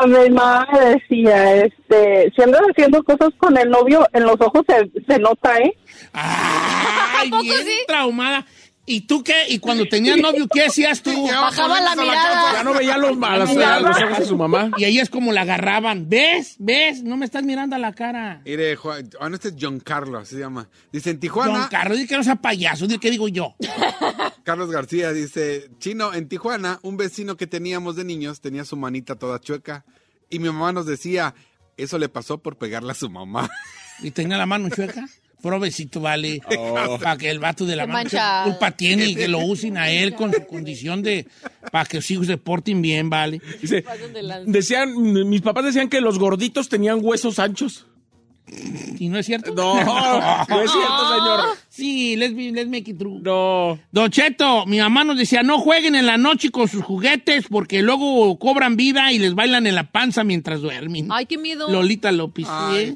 A mi mamá me decía, este, si andas haciendo cosas con el novio, en los ojos se, se nota, ¿eh? Ay, bien traumada. ¿Y tú qué? ¿Y cuando tenías novio, qué hacías tú? Bajaba la mirada. Ya no veía los, a las- a los ojos de su mamá. Y ahí es como la agarraban. ¿Ves? ¿Ves? No me estás mirando a la cara. Mire, Juan, ah, no, este es John Carlos, se llama. Dice, en Tijuana, Don Carlos, di que no sea payaso, di que digo yo. Carlos García dice, Chino, en Tijuana, un vecino que teníamos de niños tenía su manita toda chueca. Y mi mamá nos decía, eso le pasó por pegarle a su mamá. ¿Y tenía la mano chueca? Provecito, vale. Oh. Para que el vato de la chueca, culpa tiene y que lo usen a él con su condición de... Para que los hijos se porten bien, vale. Dice, decían, mis papás decían que los gorditos tenían huesos anchos. ¿Y no es cierto? No, no es cierto, señor. Sí, let's, be- let's make it true. No. Don Cheto, mi mamá nos decía, no jueguen en la noche con sus juguetes porque luego cobran vida y les bailan en la panza mientras duermen. Ay, qué miedo. Lolita López.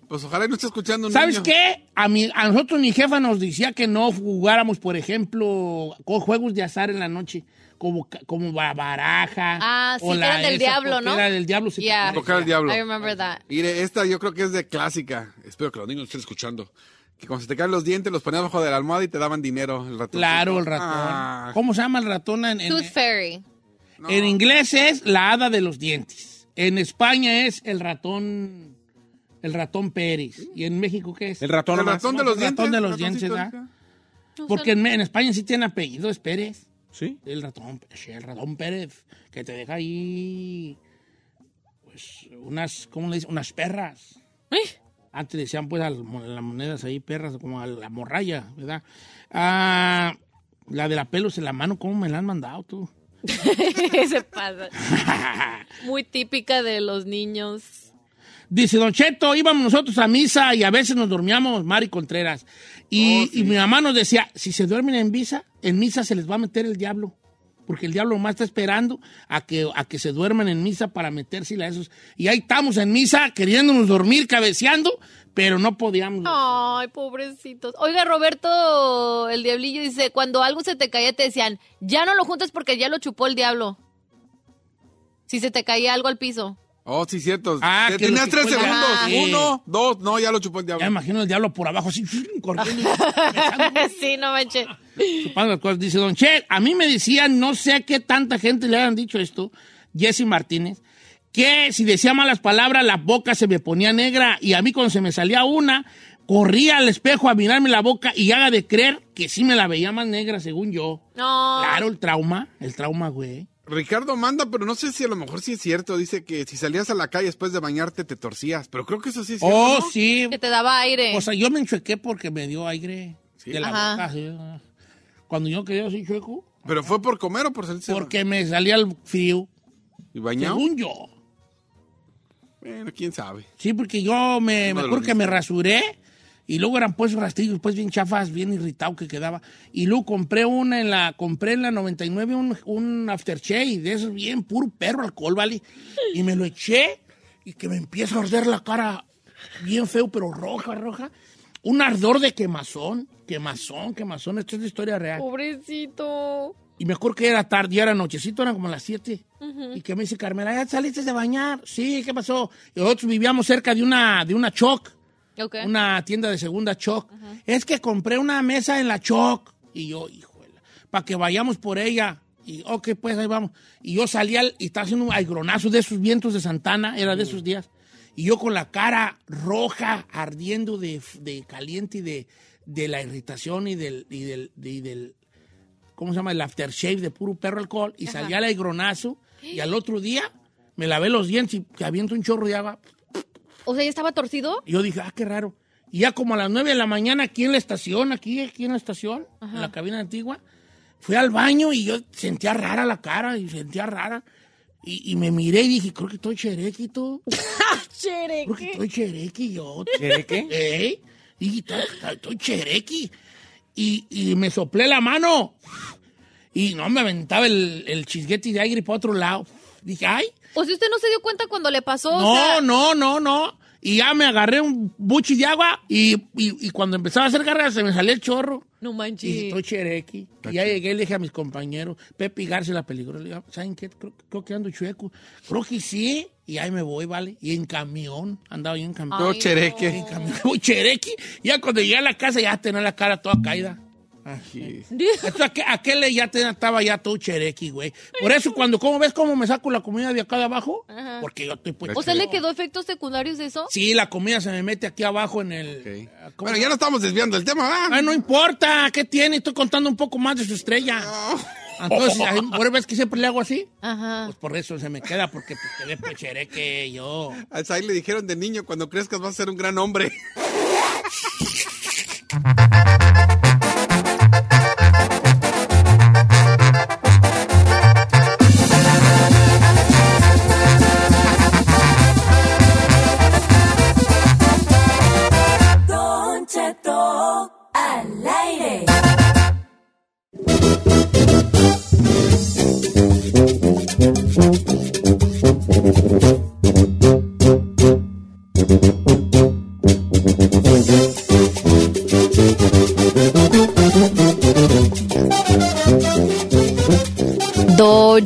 Pues ojalá no esté escuchando un ¿Sabes niño. qué? A, mi, a nosotros mi jefa nos decía que no jugáramos, por ejemplo, con juegos de azar en la noche, como, como ba- baraja. Ah, sí, o eran del esa diablo, ¿no? Era del diablo. sí, Yeah. Tocar el diablo. I remember that. Mire, esta yo creo que es de clásica. Espero que los niños estén escuchando. Que cuando se te caen los dientes, los ponías bajo de la almohada y te daban dinero el ratón. Claro, el ratón. Ah. ¿Cómo se llama el ratón? En, en- Tooth Fairy. en inglés es la hada de los dientes. En España es el ratón, el ratón Pérez. ¿Y en México qué es? El ratón El ratón de los El ratón dientes. de los dientes. Porque en, en España sí tiene apellido, es Pérez. ¿Sí? El ratón, sí, el ratón Pérez, que te deja ahí, pues, unas, ¿cómo le dicen? Unas perras. Antes decían, pues, a las monedas ahí, perras, como a la morralla, ¿verdad? Ah, la de la pelos en la mano, ¿cómo me la han mandado tú? Se pasa. Muy típica de los niños. Dice Don Cheto, íbamos nosotros a misa y a veces nos dormíamos, Mari Contreras. Y, y mi mamá nos decía, si se duermen en misa, en misa se les va a meter el diablo. Porque el diablo más está esperando a que, a que se duerman en misa para metérsela a esos. Y ahí estamos en misa, queriéndonos dormir, cabeceando, pero no podíamos. Ay, pobrecitos. Oiga, Roberto, el diablillo dice, cuando algo se te caía te decían, ya no lo juntes porque ya lo chupó el diablo. Si se te caía algo al piso. Oh, sí, cierto. Ah, que Tenías tres segundos. diablo. Uno, dos, no, ya lo chupó el diablo. Ya me imagino el diablo por abajo, así, corriendo. sí, no manches. chupando las cosas. Dice Don Che, a mí me decían, no sé a qué tanta gente le hayan dicho esto, Jesse Martínez, que si decía malas palabras, la boca se me ponía negra y a mí cuando se me salía una, corría al espejo a mirarme la boca y haga de creer que sí me la veía más negra, según yo. No. Claro, el trauma, el trauma, güey. Ricardo manda, pero no sé si a lo mejor sí es cierto. Dice que si salías a la calle después de bañarte te torcías. Pero creo que eso sí es cierto. Oh, ¿no? sí. Que te daba aire. O sea, yo me enchuequé porque me dio aire de la Ajá. boca. sí. Cuando yo quedé así chueco, ¿Pero fue por comer o por salirse? porque me salía el frío. ¿Y bañado? Según yo. Bueno, quién sabe. Sí, porque yo me, me acuerdo que me rasuré y luego eran pues rastrillos, pues bien chafas, bien irritado que quedaba. Y luego compré una en la, compré en la 99 un, un aftershave de esos bien puro perro alcohol, ¿vale? Y me lo eché y que me empieza a arder la cara bien feo, pero roja, roja. Un ardor de quemazón, quemazón, quemazón. Esto es de historia real. Pobrecito. Y me acuerdo que era tarde, ya era nochecito, eran como las 7. Ujú. Y que me dice Carmela, ¿ya saliste de bañar? Sí, ¿qué pasó? Y nosotros vivíamos cerca de una, de una Choc, Ok. una tienda de segunda Choc. Es que compré una mesa en la Choc. Y yo, híjole, para que vayamos por ella. Y, ok, pues ahí vamos. Y yo salía al- y estaba haciendo un aigronazo de esos vientos de Santana, era de esos días. Y yo con la cara roja, ardiendo de, de caliente y de, de la irritación y del, y del, y del, ¿cómo se llama? El aftershave de puro perro alcohol. Y Ajá. salía al aigronazo. Y al otro día me lavé los dientes y que aviento un chorro de agua. O sea, ¿ya estaba torcido? Y yo dije, ah, qué raro. Y ya como a las 9 de la mañana aquí en la estación, aquí, aquí en la estación, en la cabina antigua, fui al baño y yo sentía rara la cara y sentía rara. Y, y me miré y dije, creo que estoy cherequi, tú. Creo que estoy cherequi yo. ¿Chereque? ¿Eh? Y dije, estoy, estoy cherequi. Y, y me soplé la mano. Y no me aventaba el, el chisguete de aire para otro lado. Dije, ay, O sea, usted no se dio cuenta cuando le pasó. o no, sea, no, no, no. Y ya me agarré un buchi de agua y, y- y cuando empezaba a hacer garras se me salía el chorro. No Y manches. dije, estoy cherequi. Y ya llegué y le dije a mis compañeros, Pepe y García la película. Le digo, ¿saben qué? Creo, creo que ando chueco. Creo que sí. Y ahí me voy, ¿vale? Y en camión. Andaba yo en camión. Todo Ay, chereque. no. En camión. Voy cherequi. Y ya cuando llegué a la casa ya tenía la cara toda caída. Esto, aquel, aquel ya te- estaba ya todo cherequi, güey. Por eso cuando, ¿cómo ves cómo me saco la comida de acá de abajo? Ajá. Porque yo estoy pues. ¿O sea, le quedó efectos secundarios de eso? Sí, la comida se me mete aquí abajo en el... ¿cómo Bueno, se ya no estamos desviando el tema, ¿verdad? Ah, no importa, ¿qué tiene? Estoy contando un poco más de su estrella. Entonces, ahí, ¿por ves que siempre le hago así? Ajá. Pues por eso se me queda, porque pues quedé pechereque yo. A Zay le dijeron de niño, cuando crezcas vas a ser un gran hombre.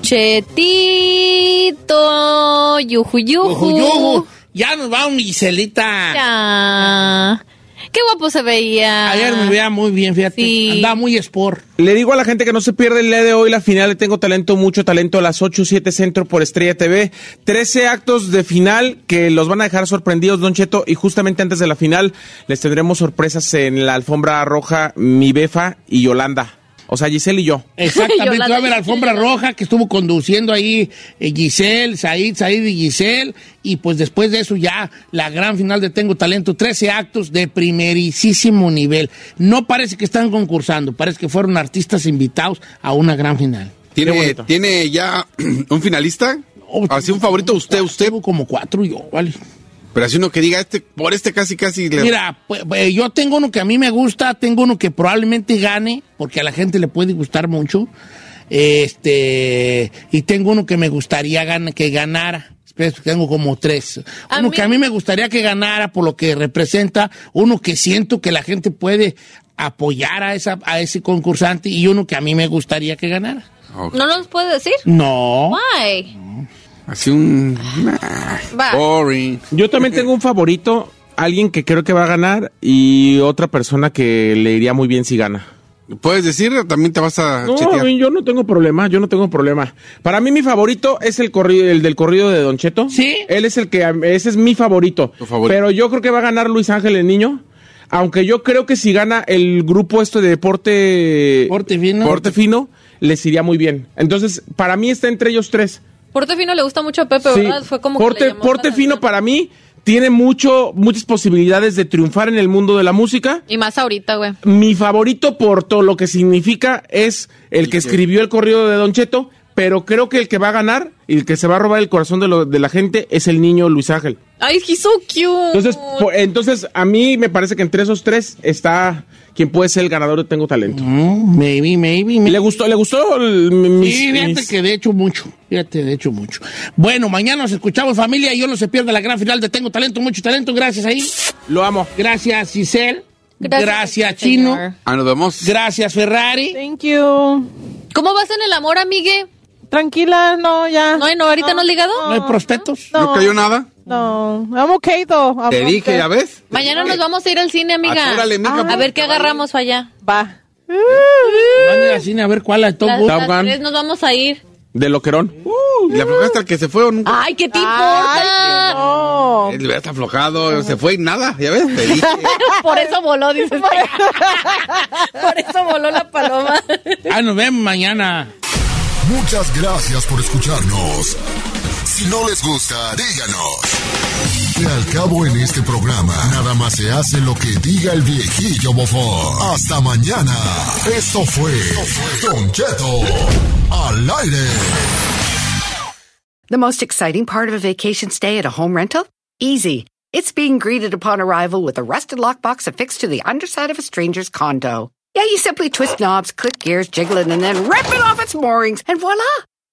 Dochetito, yuju, yuju. Yuju, yuju. Ya nos vamos, mi Giselita. Ya. Qué guapo se veía. Ayer me veía muy bien, fíjate. Sí. Andaba muy sport. Le digo a la gente que no se pierde el día de hoy la final de Tengo Talento, mucho talento a las 8, 7 centro por Estrella TV. 13 actos de final que los van a dejar sorprendidos, Don Cheto. Y justamente antes de la final les tendremos sorpresas en la alfombra roja, mi Befa y Yolanda. O sea, Giselle y yo. Exactamente, va a haber alfombra roja que estuvo conduciendo ahí eh, Giselle, Said, Said y Giselle. Y pues después de eso ya la gran final de Tengo Talento, 13 actos de primerísimo nivel. No parece que están concursando, parece que fueron artistas invitados a una gran final. ¿Tiene, ¿tiene ya un finalista? ¿Así un favorito usted, usted? Tengo como cuatro yo, vale. Pero así uno que diga, este, por este casi casi le... Mira, pues, pues, yo tengo uno que a mí me gusta, tengo uno que probablemente gane, porque a la gente le puede gustar mucho. Este, y tengo uno que me gustaría gan- que ganara. Tengo como tres. A uno mí- que a mí me gustaría que ganara por lo que representa, uno que siento que la gente puede apoyar a, esa, a ese concursante y uno que a mí me gustaría que ganara. ¿No nos puede decir? No. Why? Así un... Boring. Yo también tengo un favorito, alguien que creo que va a ganar y otra persona que le iría muy bien si gana. ¿Puedes decir? También te vas a No, chetear. yo no tengo problema, yo no tengo problema. Para mí mi favorito es el corrido, el del corrido de Don Cheto. Sí. Él es el que, ese es mi favorito. favorito. Pero yo creo que va a ganar Luis Ángel el niño. Aunque yo creo que si gana el grupo este de deporte... Porte fino. Porte fino, les iría muy bien. Entonces, para mí está entre ellos tres. Porte Fino le gusta mucho a Pepe, Sí. ¿verdad? Fue como que Porte, le llamó Porte la fino atención. para mí tiene mucho, muchas posibilidades de triunfar en el mundo de la música. Y más ahorita, güey. Mi favorito por todo lo que significa es el que escribió el corrido de Don Cheto, pero creo que el que va a ganar y el que se va a robar el corazón de, lo- de la gente es el niño Luis Ángel. Ay, he's so cute. Entonces, entonces a mí me parece que entre esos tres está quien puede ser el ganador de Tengo Talento. maybe, maybe, ¿Le gustó? ¿Le gustó? el- mis- Sí, fíjate mis- que de hecho mucho. Fíjate, de hecho mucho. Bueno, mañana nos escuchamos, familia, y yo no se pierda la gran final de Tengo Talento, mucho talento. Gracias ahí. Lo amo. Gracias, Giselle. Gracias, Gracias, Chino. señor. Ah, nos vemos. Gracias, Ferrari. Thank you. ¿Cómo vas en el amor, amigue? Tranquila, no, ya. No, no, ahorita no has ligado. ¿No hay prospectos? ¿No cayó nada? No, I'm okay though. I'm Te dije, okay. ¿ya ves? Mañana nos vamos a ir al cine, amiga. Atúrale, mija, a ver qué agarramos allá. Va. Van a ir al cine a ver cuál es Top Gun. Top nos vamos a ir. De Loquerón. ¿Y le aflojaste al que se fue o nunca? Ay, ¿qué te importa? No. Él está aflojado, se fue y nada, ¿ya ves? Te dije. Por eso voló, dices. Por eso voló la paloma. Ah, nos vemos mañana. Muchas gracias por escucharnos. Si no les gusta, díganos. Que al cabo en este programa, nada más se hace lo que diga el viejillo bofón. Hasta mañana. Esto fue Don Cheto al aire. The most exciting part of a vacation stay at a home rental? Easy. It's being greeted upon arrival with a rusted lockbox affixed to the underside of a stranger's condo. Yeah, you simply twist knobs, click gears, jiggle it, and then rip it off its moorings, and voila!